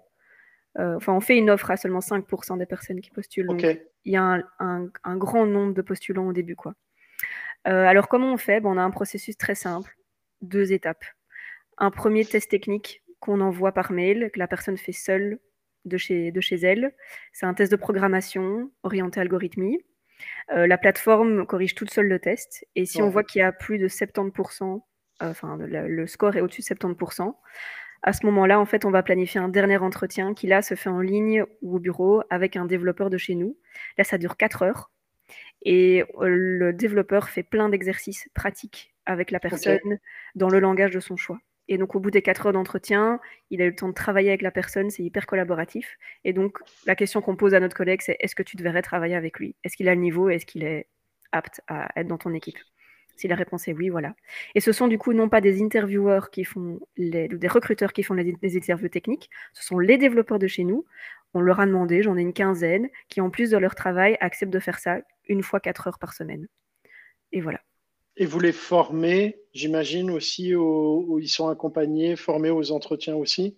Euh, enfin, on fait une offre à seulement 5% des personnes qui postulent. Donc, il y a un, grand nombre de postulants au début. Quoi. Euh, alors, comment on fait? On a un processus très simple, deux étapes. Un premier test technique qu'on envoie par mail, que la personne fait seule de chez, de chez elle. C'est un test de programmation orienté algorithmie. Euh, la plateforme corrige toute seule le test. Et si on voit qu'il y a plus de 70%, enfin, le, score est au-dessus de 70%, à ce moment-là, en fait, on va planifier un dernier entretien qui, là, se fait en ligne ou au bureau avec un développeur de chez nous. Là, ça dure 4 heures. Et euh, le développeur fait plein d'exercices pratiques avec la personne dans le langage de son choix. Et donc, au bout des 4 heures d'entretien, il a eu le temps de travailler avec la personne, c'est hyper collaboratif. Et donc, la question qu'on pose à notre collègue, c'est est-ce que tu devrais travailler avec lui? Est-ce qu'il a le niveau Est-ce qu'il est apte à être dans ton équipe? Si la réponse est oui, voilà. Et ce sont du coup non pas des intervieweurs qui font les, ou des recruteurs qui font les, interviews techniques, ce sont les développeurs de chez nous. On leur a demandé, j'en ai une quinzaine, qui en plus de leur travail acceptent de faire ça une fois quatre heures par semaine. Et voilà. Et vous les formez, j'imagine aussi, où ils sont accompagnés, formés aux entretiens aussi?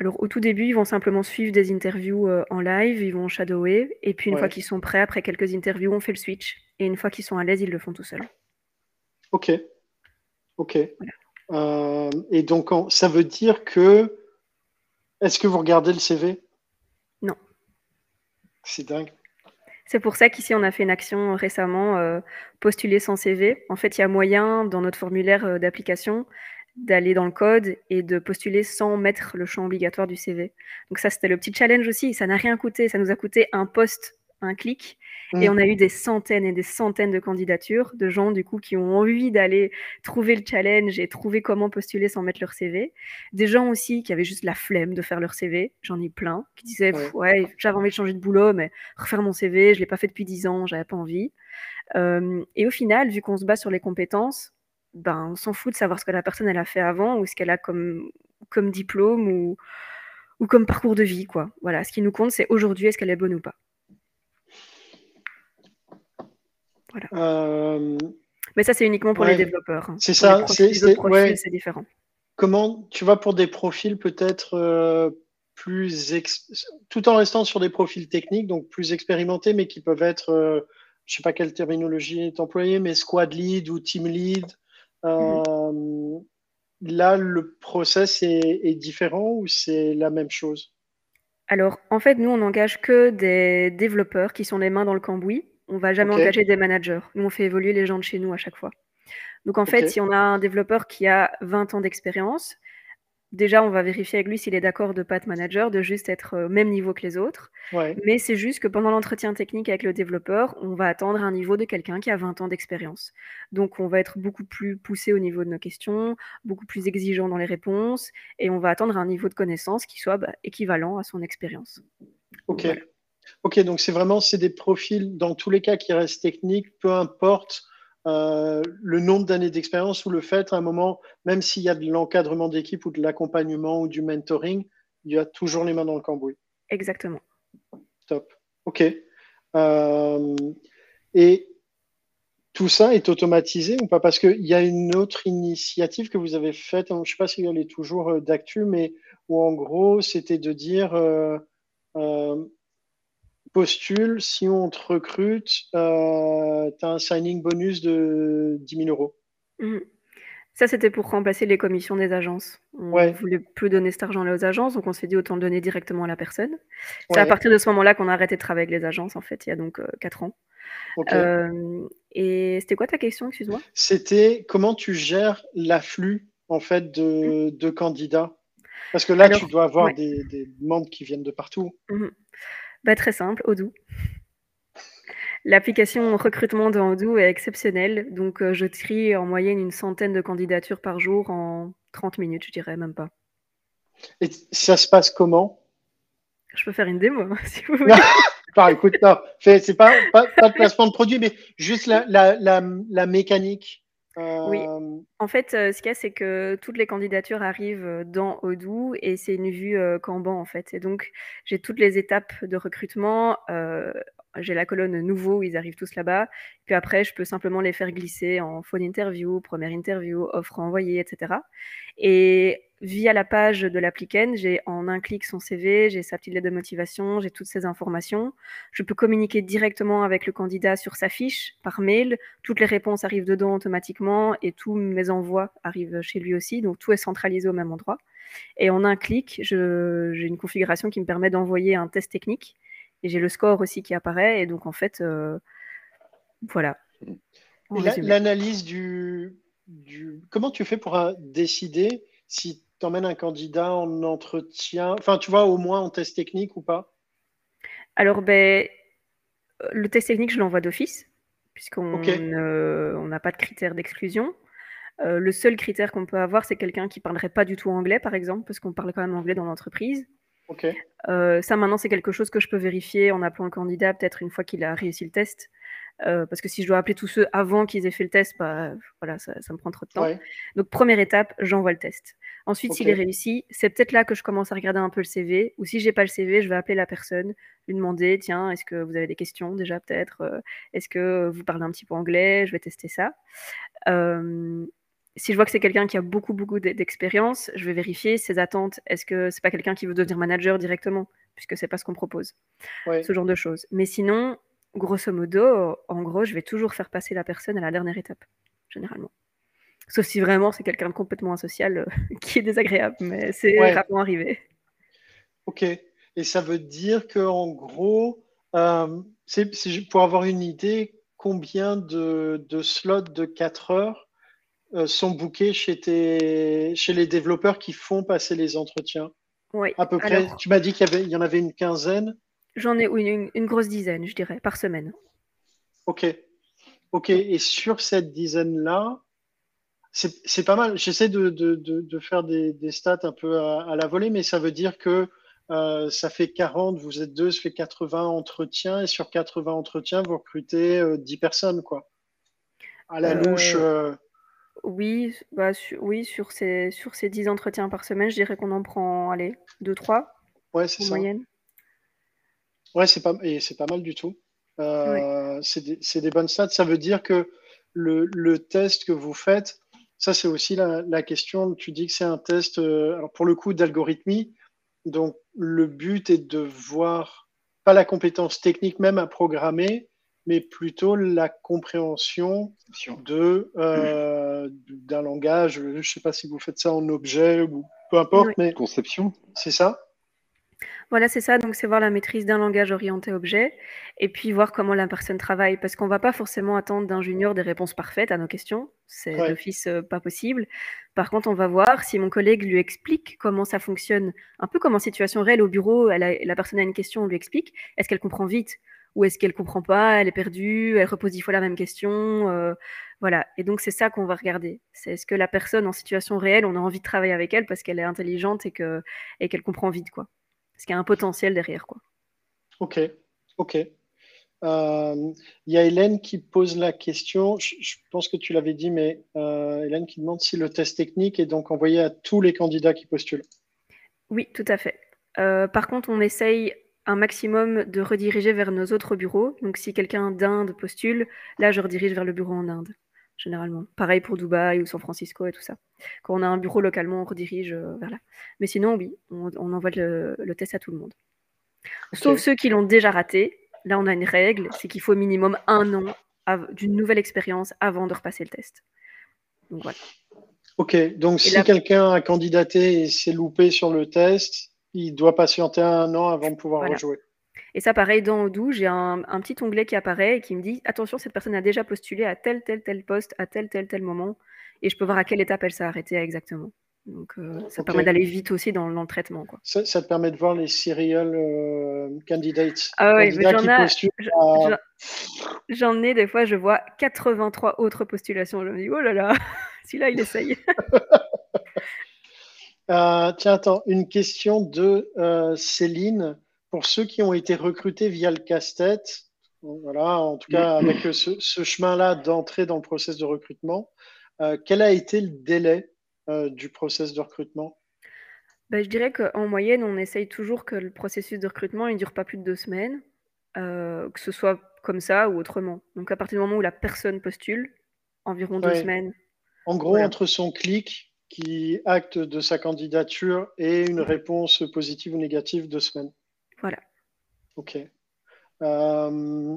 Alors au tout début, ils vont simplement suivre des interviews euh, en live, ils vont shadower, et puis une fois qu'ils sont prêts, après quelques interviews, on fait le switch. Et une fois qu'ils sont à l'aise, ils le font tout seuls. Ok. Ok. Euh, et donc, ça veut dire que. Est-ce que vous regardez le CV Non. C'est dingue. C'est pour ça qu'ici, on a fait une action récemment, euh, postuler sans CV. En fait, il y a moyen, dans notre formulaire euh, d'application, d'aller dans le code et de postuler sans mettre le champ obligatoire du CV. Donc ça, c'était le petit challenge aussi. Ça n'a rien coûté. Ça nous a coûté un poste un clic. Et mm. on a eu des centaines et des centaines de candidatures de gens du coup qui ont envie d'aller trouver le challenge et trouver comment postuler sans mettre leur CV. Des gens aussi qui avaient juste la flemme de faire leur CV. J'en ai plein qui disaient ouais, j'avais envie de changer de boulot, mais refaire mon CV, je l'ai pas fait depuis 10 ans, j'avais pas envie. Euh, et au final, vu qu'on se base sur les compétences, ben on s'en fout de savoir ce que la personne elle a fait avant ou ce qu'elle a comme comme diplôme ou ou comme parcours de vie quoi. Voilà, ce qui nous compte c'est aujourd'hui est-ce qu'elle est bonne ou pas. Euh, Mais ça, c'est uniquement pour les développeurs. Hein. C'est ça, c'est différent. Comment, tu vois, pour des profils peut-être euh, plus. tout en restant sur des profils techniques, donc plus expérimentés, mais qui peuvent être, euh, je ne sais pas quelle terminologie est employée, mais squad lead ou team lead. Mhm. Là, le process est, est différent ou c'est la même chose? Alors, en fait, nous, on n'engage que des développeurs qui sont les mains dans le cambouis. On va jamais engager des managers. Nous, on fait évoluer les gens de chez nous à chaque fois. Donc, en fait, si on a un développeur qui a 20 ans d'expérience, déjà, on va vérifier avec lui s'il est d'accord de pas être manager, de juste être au même niveau que les autres. Mais c'est juste que pendant l'entretien technique avec le développeur, on va attendre un niveau de quelqu'un qui a 20 ans d'expérience. Donc, on va être beaucoup plus poussé au niveau de nos questions, beaucoup plus exigeant dans les réponses, et on va attendre un niveau de connaissance qui soit bah, équivalent à son expérience. Ok. Ok, donc c'est vraiment c'est des profils dans tous les cas qui restent techniques, peu importe euh, le nombre d'années d'expérience ou le fait à un moment, même s'il y a de l'encadrement d'équipe ou de l'accompagnement ou du mentoring, il y a toujours les mains dans le cambouis. Exactement. Top. Ok. Euh, et tout ça est automatisé ou pas? Parce qu'il y a une autre initiative que vous avez faite, je ne sais pas si elle est toujours euh, d'actu, mais où en gros, c'était de dire postule, si on te recrute, euh, tu as un signing bonus de 10 000 euros. Mhm. Ça, c'était pour remplacer les commissions des agences. On ne voulait plus donner cet argent-là aux agences, donc on s'est dit autant le donner directement à la personne. C'est à partir de ce moment-là qu'on a arrêté de travailler avec les agences, en fait, il y a donc 4 euh, ans. Euh, et c'était quoi ta question, excuse-moi? C'était comment tu gères l'afflux, en fait, de, mhm. candidats? Parce que là, tu dois avoir des, demandes qui viennent de partout. Mhm. Bah, très simple, Odoo. L'application recrutement de Odoo est exceptionnelle. Donc, euh, je trie en moyenne une centaine de candidatures par jour en 30 minutes, je dirais même pas. Et ça se passe comment? Je peux faire une démo, hein, si vous voulez. Bah, écoute, non, c'est pas, pas, pas, de placement de produit, mais juste la, la, la mécanique. Oui. En fait, ce qu'il y a, c'est que toutes les candidatures arrivent dans Odoo et c'est une vue Kanban en fait. Et donc, j'ai toutes les étapes de recrutement j'ai la colonne nouveau, ils arrivent tous là-bas. Puis après, je peux simplement les faire glisser en phone interview, première interview, offre envoyée, etc. Et via la page de l'applicaine, j'ai en un clic son CV, j'ai sa petite lettre de motivation, j'ai toutes ces informations. Je peux communiquer directement avec le candidat sur sa fiche par mail. Toutes les réponses arrivent dedans automatiquement et tous mes envois arrivent chez lui aussi. Donc tout est centralisé au même endroit. Et en un clic, j'ai une configuration qui me permet d'envoyer un test technique et j'ai le score aussi qui apparaît. Et donc, en fait, euh, voilà. L'analyse du, Comment tu fais pour euh, décider si tu emmènes un candidat en entretien, enfin, tu vois, au moins en test technique ou pas? Alors, ben, euh, le test technique, je l'envoie d'office, puisqu'on n'a pas de critères d'exclusion. le seul critère qu'on peut avoir, c'est quelqu'un qui parlerait pas du tout anglais, par exemple, parce qu'on parle quand même anglais dans l'entreprise. Euh, ça, maintenant, c'est quelque chose que je peux vérifier en appelant le candidat, peut-être une fois qu'il a réussi le test. Euh, parce que si je dois appeler tous ceux avant qu'ils aient fait le test, bah, voilà, ça, me prend trop de temps. Donc, première étape, j'envoie le test. Ensuite, s'il est réussi, c'est peut-être là que je commence à regarder un peu le CV. Ou si j'ai pas le CV, je vais appeler la personne, lui demander tiens, est-ce que vous avez des questions déjà, peut-être euh, Est-ce que vous parlez un petit peu anglais Je vais tester ça si je vois que c'est quelqu'un qui a beaucoup, beaucoup d'expérience, je vais vérifier ses attentes. Est-ce que c'est pas quelqu'un qui veut devenir manager directement, puisque c'est pas ce qu'on propose? Ce genre de choses. Mais sinon, grosso modo, en gros, je vais toujours faire passer la personne à la dernière étape, généralement. Sauf si vraiment c'est quelqu'un de complètement asocial euh, qui est désagréable, mais c'est rarement arrivé. Ok. Et ça veut dire que en gros, euh, c'est pour avoir une idée, combien de, de slots de 4 heures sont bookés chez, tes, chez les développeurs qui font passer les entretiens Oui. À peu près. tu m'as dit qu'il y, y en avait une quinzaine J'en ai une, une, grosse dizaine, je dirais, par semaine. Ok. Ok. Et sur cette dizaine-là, c'est pas mal. J'essaie de, de, de, faire des, des, stats un peu à, la volée, mais ça veut dire que euh, ça fait 40, vous êtes deux, ça fait 80 entretiens, et sur 80 entretiens, vous recrutez 10 euh, personnes, quoi. À la louche. Oui, bah, oui sur, ces, sur ces 10 entretiens par semaine, je dirais qu'on en prend, allez, 2-3 ouais, c'est ça. moyenne. Ouais, c'est pas, et c'est pas mal du tout. Euh, c'est des, des, bonnes stats. Ça veut dire que le, le test que vous faites, ça c'est aussi la, la, question. Tu dis que c'est un test, euh, alors pour le coup, d'algorithmie. Donc le but est de voir, pas la compétence technique même à programmer, mais plutôt la compréhension de euh, d'un langage. Je ne sais pas si vous faites ça en objet ou peu importe, mais conception. C'est ça. Voilà, c'est ça. Donc, c'est voir la maîtrise d'un langage orienté objet et puis voir comment la personne travaille. Parce qu'on ne va pas forcément attendre d'un junior des réponses parfaites à nos questions. C'est d'office euh, pas possible. Par contre, on va voir si mon collègue lui explique comment ça fonctionne, un peu comme en situation réelle au bureau. la personne a une question, on lui explique. Est-ce qu'elle comprend vite? Ou est-ce qu'elle comprend pas, elle est perdue, elle repose dix fois la même question, euh, voilà. Et donc c'est ça qu'on va regarder. C'est est-ce que la personne en situation réelle, on a envie de travailler avec elle parce qu'elle est intelligente et que et qu'elle comprend vite quoi. Parce qu'il y a un potentiel derrière quoi. Ok, ok. Euh, il y a Hélène qui pose la question, je, pense que tu l'avais dit, mais euh, Hélène qui demande si le test technique est donc envoyé à tous les candidats qui postulent. Oui, tout à fait. par contre, on essaye un maximum de rediriger vers nos autres bureaux. Donc si quelqu'un d'Inde postule, là je redirige vers le bureau en Inde, généralement. Pareil pour Dubaï ou San Francisco et tout ça. Quand on a un bureau localement, on redirige euh, vers là. Mais sinon, oui, on, envoie le, test à tout le monde. Sauf ceux qui l'ont déjà raté. Là, on a une règle, c'est qu'il faut minimum un an d'une nouvelle expérience avant de repasser le test. Donc voilà. Ok, donc si quelqu'un a candidaté et s'est loupé sur le test, il doit patienter un an avant de pouvoir rejouer. Et ça, pareil, dans Odoo, j'ai un, petit onglet qui apparaît et qui me dit attention, cette personne a déjà postulé à tel, tel, tel poste, à tel, tel, tel moment. Et je peux voir à quelle étape elle s'est arrêtée exactement. Donc, euh, ça permet d'aller vite aussi dans, le traitement. Quoi. Ça, te permet de voir les serial euh, candidates. Ah oui, j'en ai des fois, je vois 83 autres postulations. Je me dis, oh là là, celui-là, il essaye. Euh, tiens, attends, une question de euh, Céline. Pour ceux qui ont été recrutés via le casse-tête, voilà, en tout cas avec ce, chemin-là d'entrée dans le process de recrutement, euh, quel a été le délai du process de recrutement? Bah, Je dirais qu'en moyenne, on essaye toujours que le processus de recrutement ne dure pas plus de deux semaines. que ce soit comme ça ou autrement. Donc à partir du moment où la personne postule, environ deux semaines. En gros, entre son clic qui acte de sa candidature et une réponse positive ou négative deux semaines. Voilà. Ok. Euh,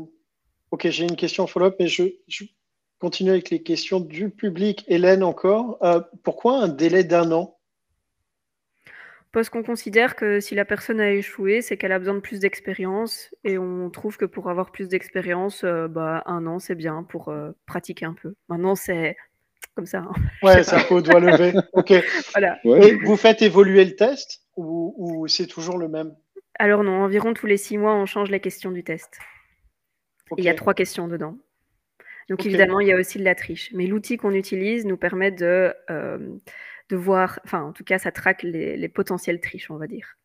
ok, j'ai une question follow-up, mais je, continue avec les questions du public. Hélène, encore. Euh, pourquoi un délai d'un an? Parce qu'on considère que si la personne a échoué, c'est qu'elle a besoin de plus d'expérience. Et on trouve que pour avoir plus d'expérience, euh, bah, un an, c'est bien pour pratiquer un peu. Maintenant, c'est comme ça. Hein. Ouais, ça au doigt levé. Ok. voilà. vous faites évoluer le test ou, c'est toujours le même? Alors non, environ tous les six mois, on change les questions du test. Il y a trois questions dedans. Donc évidemment, il y a aussi de la triche. Mais l'outil qu'on utilise nous permet de, euh, de voir, enfin en tout cas, ça traque les, les potentielles triches, on va dire.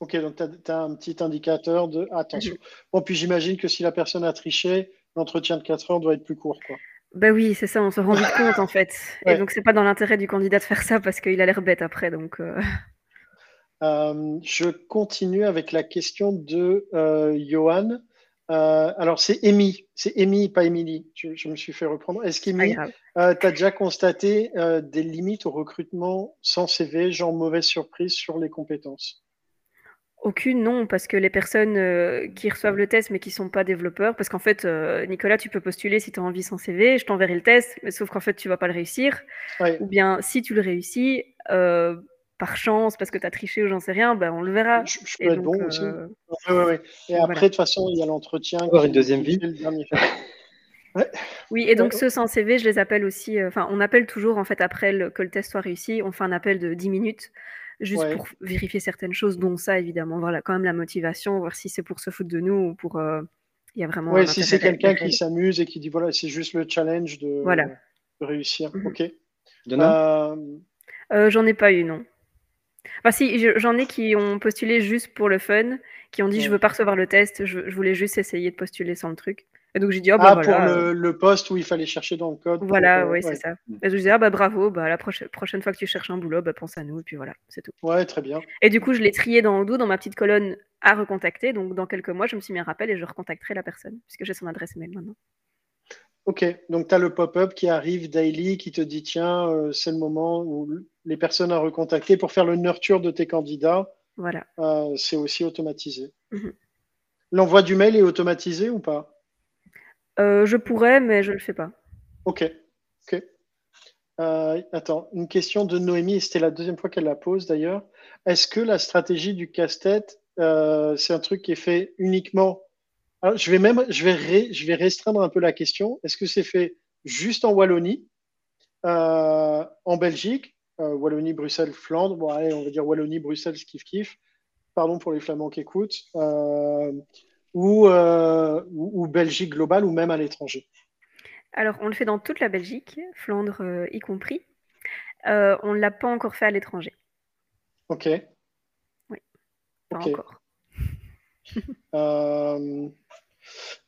Ok, donc tu as, un petit indicateur de attention. Bon, puis j'imagine que si la personne a triché, l'entretien de 4 heures doit être plus court. Quoi. Bah oui, c'est ça, on se rend vite compte en fait. Et donc c'est pas dans l'intérêt du candidat de faire ça parce qu'il a l'air bête après. Donc, euh. Euh, je continue avec la question de euh, Johan. alors c'est Amy, c'est Amy, pas Émilie. Je, me suis fait reprendre. Est-ce qu'Amy, tu as déjà constaté des limites au recrutement sans CV, genre mauvaise surprise sur les compétences? Aucune, non, parce que les personnes euh, qui reçoivent le test mais qui ne sont pas développeurs, parce qu'en fait, euh, Nicolas, tu peux postuler si tu as envie sans CV, je t'enverrai le test, mais sauf qu'en fait, tu vas pas le réussir. Ou bien, si tu le réussis, euh, par chance, parce que tu as triché ou j'en sais rien, ben, on le verra. Je, peux être bon aussi. Et après, de toute façon, il y a l'entretien. Avoir une deuxième vie. Oui, et donc ceux sans CV, je les appelle aussi. Enfin, on appelle toujours en fait après que le test soit réussi, on fait un appel de 10 minutes juste pour vérifier certaines choses, dont ça, évidemment. Voilà, quand même la motivation, voir si c'est pour se foutre de nous ou pour. Euh, il y a vraiment. Oui, si c'est quelqu'un qui s'amuse et qui dit voilà, c'est juste le challenge de, voilà. réussir. Mhm. Ok. Euh, euh, j'en ai pas eu, non. Enfin, si, j'en ai qui ont postulé juste pour le fun, qui ont dit je veux pas recevoir le test, je, je voulais juste essayer de postuler sans le truc. Et donc j'ai dit, oh, bah, ah, pour le, poste où il fallait chercher dans le code. Voilà, oui, c'est ça. Et je disais, ah bah bravo, bah, la prochaine, prochaine fois que tu cherches un boulot, bah, pense à nous, et puis voilà, c'est tout. Ouais, très bien. Et du coup, je l'ai trié dans Odoo, dans ma petite colonne à recontacter. Donc dans quelques mois, je me suis mis un rappel et je recontacterai la personne, puisque j'ai son adresse mail maintenant. Ok, donc tu as le pop-up qui arrive daily, qui te dit, tiens, euh, c'est le moment où les personnes à recontacter pour faire le nurture de tes candidats. Voilà. Euh, c'est aussi automatisé. Mhm. L'envoi du mail est automatisé ou pas? Euh, je pourrais, mais je ne le fais pas. Ok. Euh, attends, une question de Noémie, c'était la deuxième fois qu'elle la pose d'ailleurs. Est-ce que la stratégie du casse-tête, euh, c'est un truc qui est fait uniquement? je vais même, je vais, je vais restreindre un peu la question. Est-ce que c'est fait juste en Wallonie, en Belgique, Wallonie, Bruxelles, Flandre, bon on va dire Wallonie, Bruxelles, kiff kiff. Pardon pour les Flamands qui écoutent euh, ou, ou, Belgique globale ou même à l'étranger Alors, on le fait dans toute la Belgique, Flandre euh, y compris. Euh, on ne l'a pas encore fait à l'étranger. Ok. Oui, pas encore.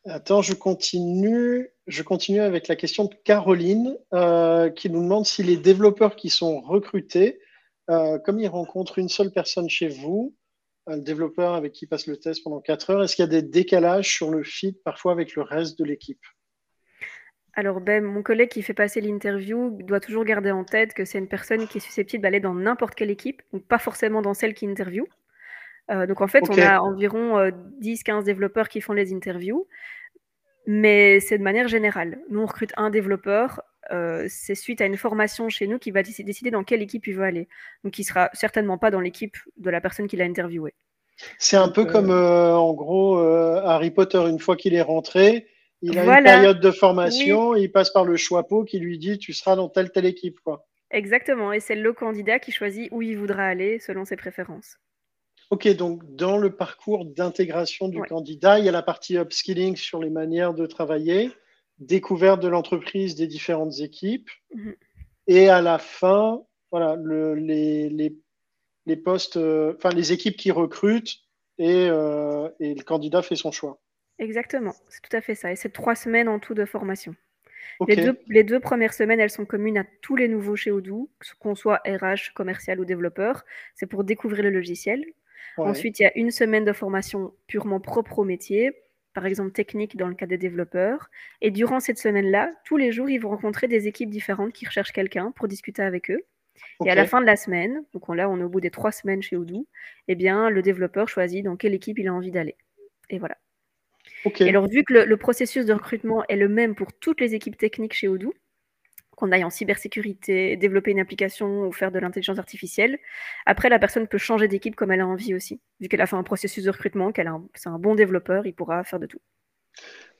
Attends, je continue. Je continue avec la question de Caroline qui nous demande si les développeurs qui sont recrutés, comme ils rencontrent une seule personne chez vous, le développeur avec qui passe le test pendant 4 heures, est-ce qu'il y a des décalages sur le fit parfois avec le reste de l'équipe? Alors, ben, mon collègue qui fait passer l'interview doit toujours garder en tête que c'est une personne qui est susceptible d'aller dans n'importe quelle équipe, donc pas forcément dans celle qui interview. Euh, donc, en fait, on a environ 10-15 euh, développeurs qui font les interviews, mais c'est de manière générale. Nous, on recrute un développeur, euh, c'est suite à une formation chez nous qui va décider dans quelle équipe il veut aller. Donc, il sera certainement pas dans l'équipe de la personne qu'il a interviewé. C'est un peu comme, euh, en gros, euh, Harry Potter, une fois qu'il est rentré, il a une période de formation, il passe par le choix-pot qui lui dit tu seras dans telle telle équipe. Quoi. Exactement, et c'est le candidat qui choisit où il voudra aller selon ses préférences. Ok, donc dans le parcours d'intégration du candidat, il y a la partie upskilling sur les manières de travailler découverte de l'entreprise des différentes équipes. Mhm. Et à la fin, voilà, le, les, les, les, postes, euh, enfin les équipes qui recrutent et, euh, et, le candidat fait son choix. Exactement, c'est tout à fait ça. Et c'est trois semaines en tout de formation. Les, deux, les, deux, premières semaines, elles sont communes à tous les nouveaux chez Odoo, qu'on soit RH, commercial ou développeur. C'est pour découvrir le logiciel. Ensuite, il y a une semaine de formation purement propre au métier, par exemple technique dans le cas des développeurs. Et durant cette semaine-là, tous les jours, ils vont rencontrer des équipes différentes qui recherchent quelqu'un pour discuter avec eux. Et à la fin de la semaine, donc là on est au bout des trois semaines chez Odoo, eh bien le développeur choisit dans quelle équipe il a envie d'aller. Et voilà. Et alors vu que le, processus de recrutement est le même pour toutes les équipes techniques chez Odoo, qu'on aille en cybersécurité, développer une application ou faire de l'intelligence artificielle. Après, la personne peut changer d'équipe comme elle a envie aussi. Vu qu'elle a fait un processus de recrutement, qu'elle c'est un bon développeur, il pourra faire de tout.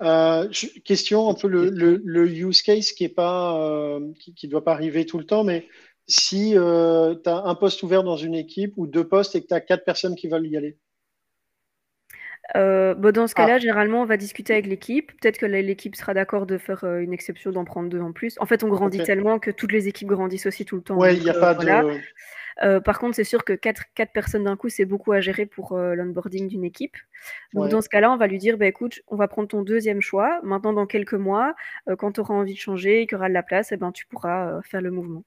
Euh, question un peu le, use case qui ne euh, qui, doit pas arriver tout le temps, mais si euh, tu as un poste ouvert dans une équipe ou deux postes et que tu as quatre personnes qui veulent y aller euh, dans ce cas-là, ah. généralement, on va discuter avec l'équipe. Peut-être que l'équipe sera d'accord de faire euh, une exception, d'en prendre deux en plus. En fait, on grandit tellement que toutes les équipes grandissent aussi tout le temps. Oui, il n'y a pas de. par contre, c'est sûr que quatre, quatre personnes d'un coup, c'est beaucoup à gérer pour l'onboarding d'une équipe. Donc, dans ce cas-là, on va lui dire bah, écoute, on va prendre ton deuxième choix. Maintenant, dans quelques mois, quand tu auras envie de changer et qu'il y aura de la place, eh ben, tu pourras faire le mouvement.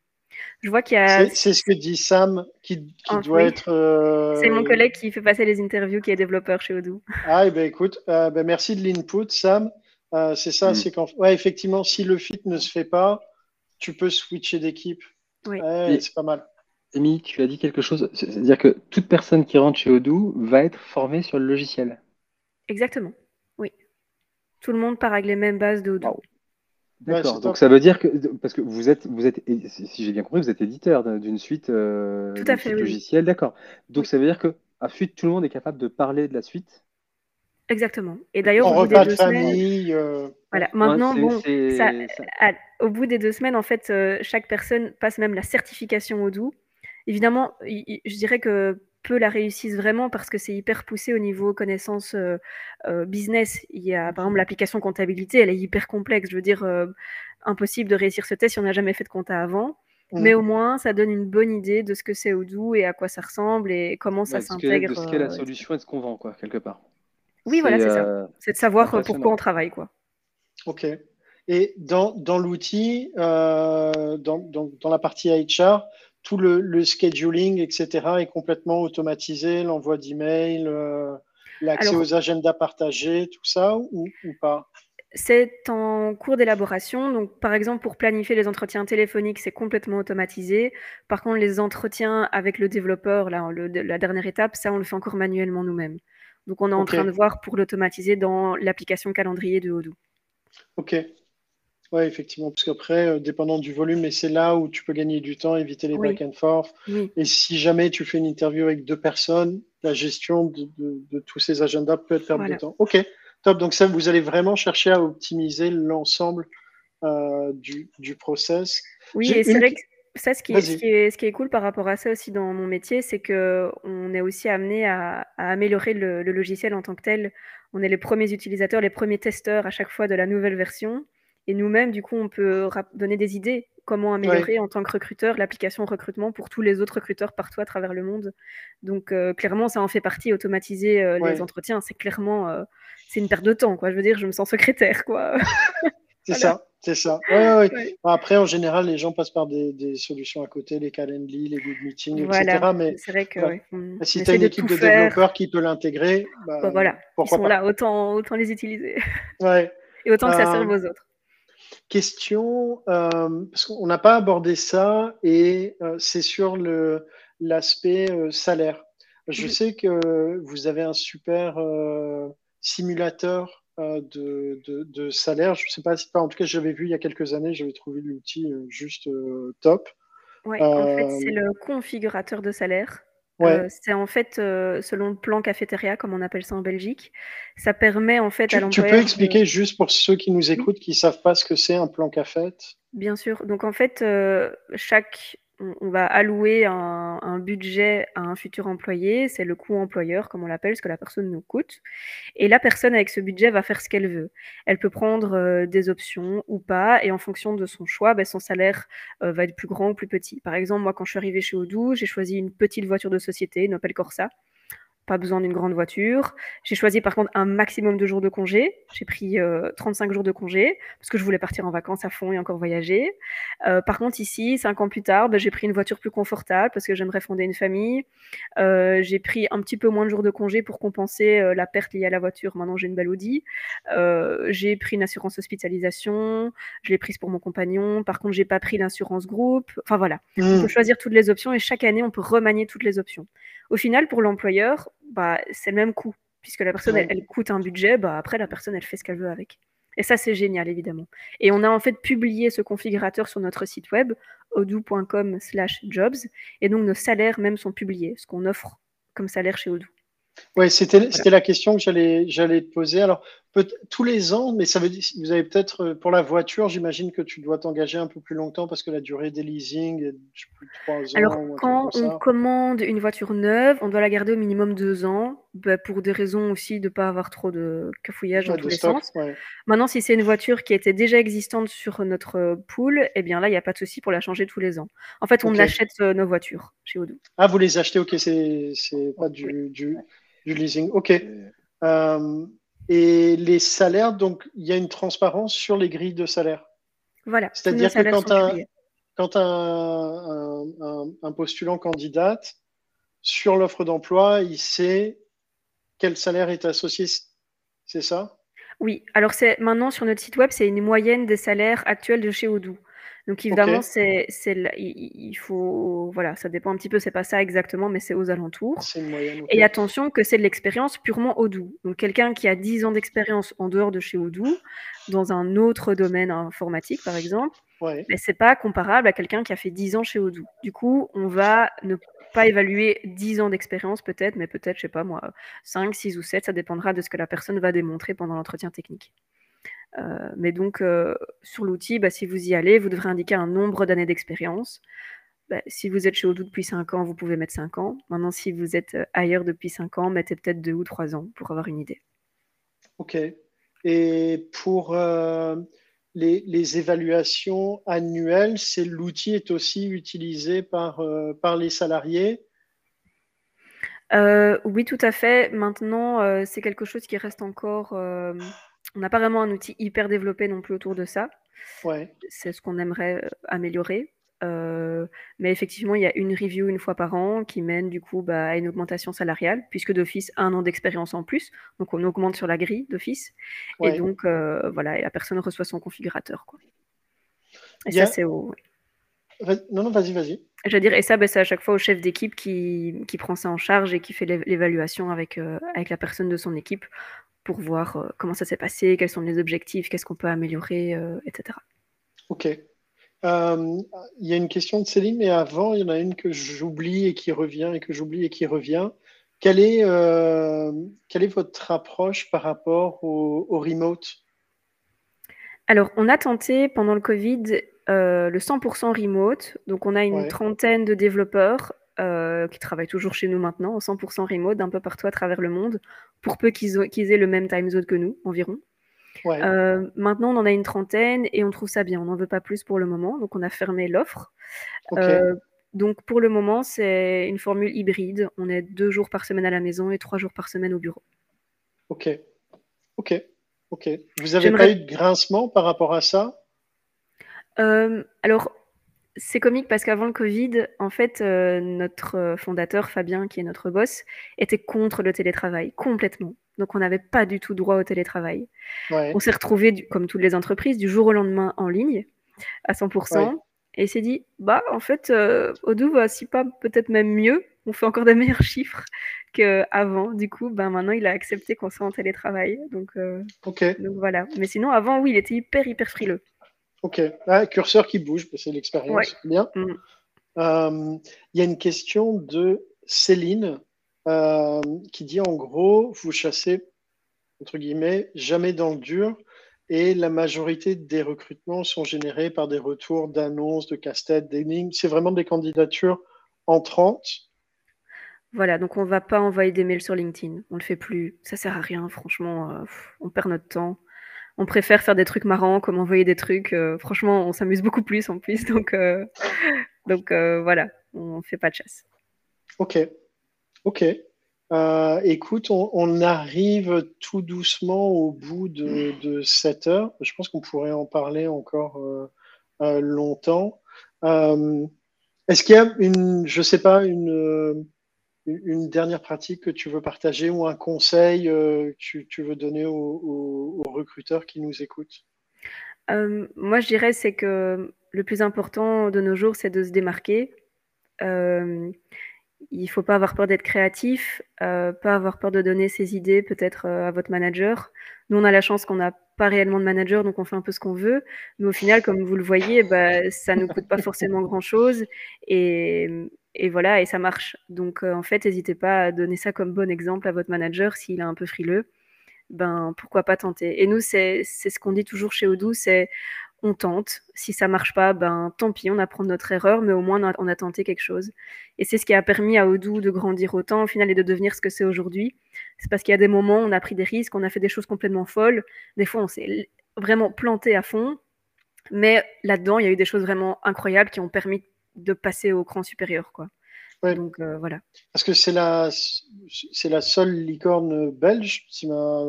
Je vois qu'il y a. C'est ce que dit Sam, qui, qui doit être. Euh, c'est mon collègue qui fait passer les interviews, qui est développeur chez Odoo. Ah, et eh ben écoute, euh, ben, merci de l'input, Sam. Euh, c'est ça, mm. c'est quand. Ouais, effectivement, si le fit ne se fait pas, tu peux switcher d'équipe. Oui. c'est pas mal. Amy, tu as dit quelque chose, c'est-à-dire que toute personne qui rentre chez Odoo va être formée sur le logiciel. Exactement, oui. Tout le monde part avec les mêmes bases de Odoo. D'accord. donc ça veut dire que parce que vous êtes vous êtes si j'ai bien compris vous êtes éditeur d'une suite, euh, tout à fait, logicielle, d'accord. Donc ça veut dire que à suite tout le monde est capable de parler de la suite? Exactement. Et d'ailleurs au bout des deux semaines, euh, voilà. Maintenant bon, au bout des deux semaines en fait euh, chaque personne passe même la certification au doux. Évidemment, je dirais que peu la réussissent vraiment parce que c'est hyper poussé au niveau connaissance euh, euh, business. Il y a par exemple l'application comptabilité, elle est hyper complexe. Je veux dire, euh, impossible de réussir ce test si on n'a jamais fait de compta avant. Mmh. Mais au moins, ça donne une bonne idée de ce que c'est Odoo et à quoi ça ressemble et comment ça s'intègre. De ce qu'est la solution et de ce qu'on vend, quoi, quelque part. Oui, voilà, c'est ça. C'est de savoir pourquoi on travaille, quoi. Ok. Et dans, dans l'outil, dans, dans, dans, la partie HR, tout le, scheduling, etc., est complètement automatisé, l'envoi d'emails, euh, l'accès aux agendas partagés, tout ça, ou, pas? C'est en cours d'élaboration. Donc, par exemple, pour planifier les entretiens téléphoniques, c'est complètement automatisé. Par contre, les entretiens avec le développeur, là, la dernière étape, ça, on le fait encore manuellement nous-mêmes. Donc, on est en train de voir pour l'automatiser dans l'application calendrier de Odoo. OK. Oui, effectivement, parce qu'après, euh, dépendant du volume, et c'est là où tu peux gagner du temps, éviter les back and forth. Et si jamais tu fais une interview avec deux personnes, la gestion de, tous ces agendas peut être perte de temps. Ok, top. Donc ça, vous allez vraiment chercher à optimiser l'ensemble euh, du, du, process. Oui, et c'est vrai que ça, ce qui, est, ce, qui est, cool par rapport à ça aussi dans mon métier, c'est qu'on est aussi amené à, améliorer le, le, logiciel en tant que tel. On est les premiers utilisateurs, les premiers testeurs à chaque fois de la nouvelle version. Et nous-mêmes, du coup, on peut donner des idées comment améliorer en tant que recruteur l'application recrutement pour tous les autres recruteurs partout à travers le monde. Donc euh, clairement, ça en fait partie. Automatiser euh, les entretiens, c'est clairement euh, c'est une perte de temps. Quoi. Je veux dire, je me sens secrétaire. quoi. c'est ça, c'est ça. Après, en général, les gens passent par des, solutions à côté, les Calendly, les Good Meetings, etc. Mais c'est vrai que si tu as une équipe de, développeurs qui peut l'intégrer, bah, bah, voilà, ils sont là, autant, autant les utiliser. Ouais. Et autant que ça serve aux autres. Question, euh, parce qu'on n'a pas abordé ça, et euh, c'est sur l'aspect euh, salaire. Je sais que vous avez un super simulateur de, salaire. Je ne sais pas, si pas, en tout cas, j'avais vu il y a quelques années, j'avais trouvé l'outil juste top. Oui, en fait, c'est le configurateur de salaire. Euh, c'est en fait euh, selon le plan cafétéria, comme on appelle ça en Belgique. Ça permet en fait à l'employeur. Tu peux expliquer juste pour ceux qui nous écoutent, qui ne savent pas ce que c'est un plan café? Bien sûr. Donc en fait, euh, chaque on, va allouer un, budget à un futur employé, c'est le coût employeur, comme on l'appelle, ce que la personne nous coûte. Et la personne, avec ce budget, va faire ce qu'elle veut. Elle peut prendre euh, des options ou pas, et en fonction de son choix, ben, son salaire euh, va être plus grand ou plus petit. Par exemple, moi, quand je suis arrivée chez Odoo, j'ai choisi une petite voiture de société, une Opel Corsa pas besoin d'une grande voiture. J'ai choisi par contre un maximum de jours de congé. J'ai pris 35 euh, jours de congé parce que je voulais partir en vacances à fond et encore voyager. Euh, par contre, ici, cinq ans plus tard, ben, j'ai pris une voiture plus confortable parce que j'aimerais fonder une famille. Euh, j'ai pris un petit peu moins de jours de congé pour compenser la perte liée à la voiture. Maintenant, j'ai une belle Audi. j'ai pris une assurance hospitalisation. Je l'ai prise pour mon compagnon. Par contre, j'ai pas pris l'assurance groupe. Enfin voilà, on peut mmh. choisir toutes les options et chaque année, on peut remanier toutes les options. Au final, pour l'employeur, bah, c'est le même coût. Puisque la personne, elle, coûte un budget, bah, après, la personne, elle fait ce qu'elle veut avec. Et ça, c'est génial, évidemment. Et on a en fait publié ce configurateur sur notre site web, odoo.com slash jobs. Et donc, nos salaires même sont publiés, ce qu'on offre comme salaire chez Odoo. Oui, c'était la question que j'allais te poser. Alors, tous les ans, mais ça veut dire, vous avez peut-être, euh, pour la voiture, j'imagine que tu dois t'engager un peu plus longtemps parce que la durée des leasing est plus de trois ans. Alors, quand on commande une voiture neuve, on doit la garder au minimum deux ans, bah, pour des raisons aussi de ne pas avoir trop de cafouillage dans tous les sens. Maintenant, si c'est une voiture qui était déjà existante sur notre pool, eh bien là, il n'y a pas de souci pour la changer tous les ans. En fait, on achète euh, nos voitures chez Odoo. Ah, vous les achetez, ok, c'est pas du, du, leasing. Ok. Euh, et les salaires, donc il y a une transparence sur les grilles de salaire. Voilà. C'est-à-dire que quand, un, quand un, un, postulant candidate, sur l'offre d'emploi, il sait quel salaire est associé. C'est ça? Oui. Alors c'est maintenant sur notre site web, c'est une moyenne des salaires actuels de chez Odoo. Donc évidemment, c'est, il faut, voilà, ça dépend un petit peu, c'est pas ça exactement, mais c'est aux alentours. Et attention que c'est de l'expérience purement Odoo. Donc quelqu'un qui a 10 ans d'expérience en dehors de chez Odoo, dans un autre domaine informatique par exemple, mais c'est pas comparable à quelqu'un qui a fait 10 ans chez Odoo. Du coup, on va ne pas évaluer 10 ans d'expérience peut-être, mais peut-être, je sais pas moi, 5, 6 ou 7, ça dépendra de ce que la personne va démontrer pendant l'entretien technique. Euh, mais donc, euh, sur l'outil, bah, si vous y allez, vous devrez indiquer un nombre d'années d'expérience. Bah, si vous êtes chez Odoo depuis 5 ans, vous pouvez mettre 5 ans. Maintenant, si vous êtes euh, ailleurs depuis 5 ans, mettez peut-être 2 ou 3 ans pour avoir une idée. OK. Et pour les, évaluations annuelles, c'est l'outil est aussi utilisé par, par les salariés? Oui, tout à fait. Maintenant, c'est quelque chose qui reste encore on n'a pas vraiment un outil hyper développé non plus autour de ça. Ouais. C'est ce qu'on aimerait euh, améliorer. Euh, mais effectivement, il y a une review une fois par an qui mène du coup bah, à une augmentation salariale, puisque d'office, un an d'expérience en plus. Donc, on augmente sur la grille d'office. Et donc, euh, voilà, la personne reçoit son configurateur. Quoi. Et ça, c'est au. Non, non, vas-y, vas-y. Je veux dire, et ça, bah, c'est à chaque fois au chef d'équipe qui, qui, prend ça en charge et qui fait l'évaluation avec, avec la personne de son équipe pour voir euh, comment ça s'est passé, quels sont les objectifs, qu'est-ce qu'on peut améliorer, euh, etc. Ok. Euh, il y a une question de Céline, mais avant, il y en a une que j'oublie et qui revient, et que j'oublie et qui revient. Quelle est, quelle est votre approche par rapport au, remote? Alors, on a tenté pendant le Covid le 100% remote. Donc, on a une trentaine de développeurs euh, qui travaillent toujours chez nous maintenant, en 100% remote, d'un peu partout à travers le monde, pour peu qu'ils aient le même time zone que nous, environ. Euh, maintenant, on en a une trentaine et on trouve ça bien. On n'en veut pas plus pour le moment, donc on a fermé l'offre. Euh, donc pour le moment, c'est une formule hybride. On est deux jours par semaine à la maison et trois jours par semaine au bureau. Ok, ok, ok. Vous n'avez pas eu de grincement par rapport à ça? Alors, c'est comique parce qu'avant le Covid, en fait, euh, notre euh, fondateur, Fabien, qui est notre boss, était contre le télétravail, complètement. Donc, on n'avait pas du tout droit au télétravail. On s'est retrouvé, comme toutes les entreprises, du jour au lendemain en ligne, à 100%. Et il s'est dit, bah, en fait, euh, Odoo va, si pas peut-être même mieux, on fait encore des meilleurs chiffres qu'avant. Du coup, ben, maintenant, il a accepté qu'on soit en télétravail. Donc, donc voilà. Mais sinon, avant, oui, il était hyper, hyper frileux. Ok, curseur qui bouge, c'est l'expérience. Bien. Mm. Euh, il y a une question de Céline euh, qui dit en gros, vous chassez, entre guillemets, jamais dans le dur et la majorité des recrutements sont générés par des retours d'annonces, de casse-tête, d'énigmes. C'est vraiment des candidatures entrantes. Voilà, donc on ne va pas envoyer des mails sur LinkedIn. On ne le fait plus. Ça sert à rien, franchement. Euh, on perd notre temps on préfère faire des trucs marrants, comme envoyer des trucs. Euh, franchement, on s'amuse beaucoup plus en plus. Donc, euh, donc euh, voilà, on fait pas de chasse. Ok. Ok. Écoute, on, arrive tout doucement au bout de, cette heure. Je pense qu'on pourrait en parler encore longtemps. Est-ce qu'il y a une, je sais pas, une, une dernière pratique que tu veux partager ou un conseil que tu, veux donner aux, recruteurs qui nous écoutent Moi, je dirais c'est que le plus important de nos jours, c'est de se démarquer. Euh, il ne faut pas avoir peur d'être créatif, euh, pas avoir peur de donner ses idées peut-être euh, à votre manager. Nous, on a la chance qu'on n'a pas réellement de manager, donc on fait un peu ce qu'on veut. Mais au final, comme vous le voyez, bah, ça ne nous coûte pas forcément grand-chose. Et, et, voilà, et ça marche. Donc en fait, n'hésitez pas à donner ça comme bon exemple à votre manager s'il est un peu frileux. Ben, pourquoi pas tenter. Et nous, c'est ce qu'on dit toujours chez Odoo, c'est on tente. Si ça marche pas, ben tant pis, on apprend notre erreur, mais au moins on a, tenté quelque chose. Et c'est ce qui a permis à Odoo de grandir autant au final et de devenir ce que c'est aujourd'hui. C'est parce qu'il y a des moments où on a pris des risques, on a fait des choses complètement folles. Des fois, on s'est vraiment planté à fond. Mais là-dedans, il y a eu des choses vraiment incroyables qui ont permis de passer au cran supérieur, quoi. Donc euh, voilà. Parce que c'est la, c'est la seule licorne belge, si ma,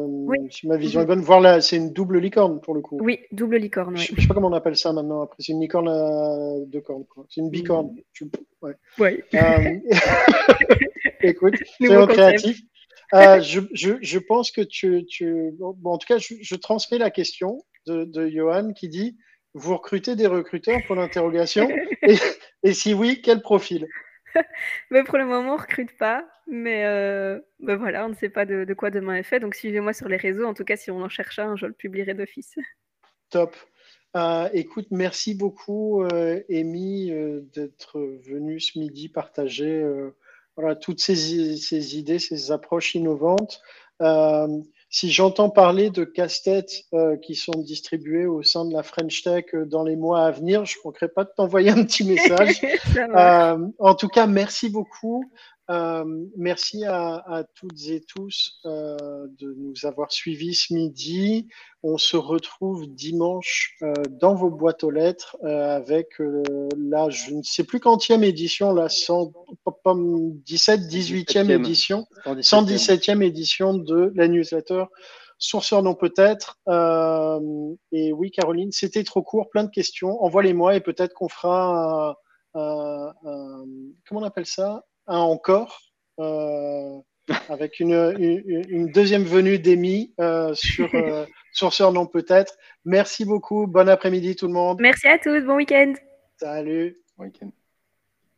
si ma vision est bonne. Voir là, c'est une double licorne pour le coup. Oui, double licorne. Je, ne sais pas comment on appelle ça maintenant. Après, c'est une licorne à deux cornes. C'est une bicorne. Ouais. ouais. Euh, écoute, c'est créatif. Euh, je, je, je, pense que tu, tu... Bon, en tout cas, je, je transmets la question de, de Johan qui dit vous recrutez des recruteurs pour l'interrogation et, et si oui, quel profil? Mais pour le moment, on recrute pas. Mais euh, ben voilà, on ne sait pas de, quoi demain est fait. Donc suivez-moi sur les réseaux. En tout cas, si on en cherche un, je le publierai d'office. Top. Euh, écoute, merci beaucoup, euh, Amy, d'être venue ce midi partager voilà, toutes ces, ces, idées, ces approches innovantes si j'entends parler de casse-têtes euh, qui sont distribués au sein de la French Tech euh, dans les mois à venir, je ne manquerai pas de t'envoyer un petit message. euh, en tout cas, merci beaucoup. Euh, merci à, toutes et tous euh, de nous avoir suivis ce midi. On se retrouve dimanche euh, dans vos boîtes aux lettres avec la, je ne sais plus quantième édition, la 117, 18e édition, 117e édition de la newsletter Sourceur non peut-être. et oui, Caroline, c'était trop court, plein de questions. Envoie-les-moi et peut-être qu'on fera un, comment on appelle ça? Encore, euh, avec une, une, deuxième venue d'Emmy euh, sur euh, Sourceur non peut-être. Merci beaucoup. Bon après-midi tout le monde. Merci à tous. Bon week-end. Salut. Bon week-end.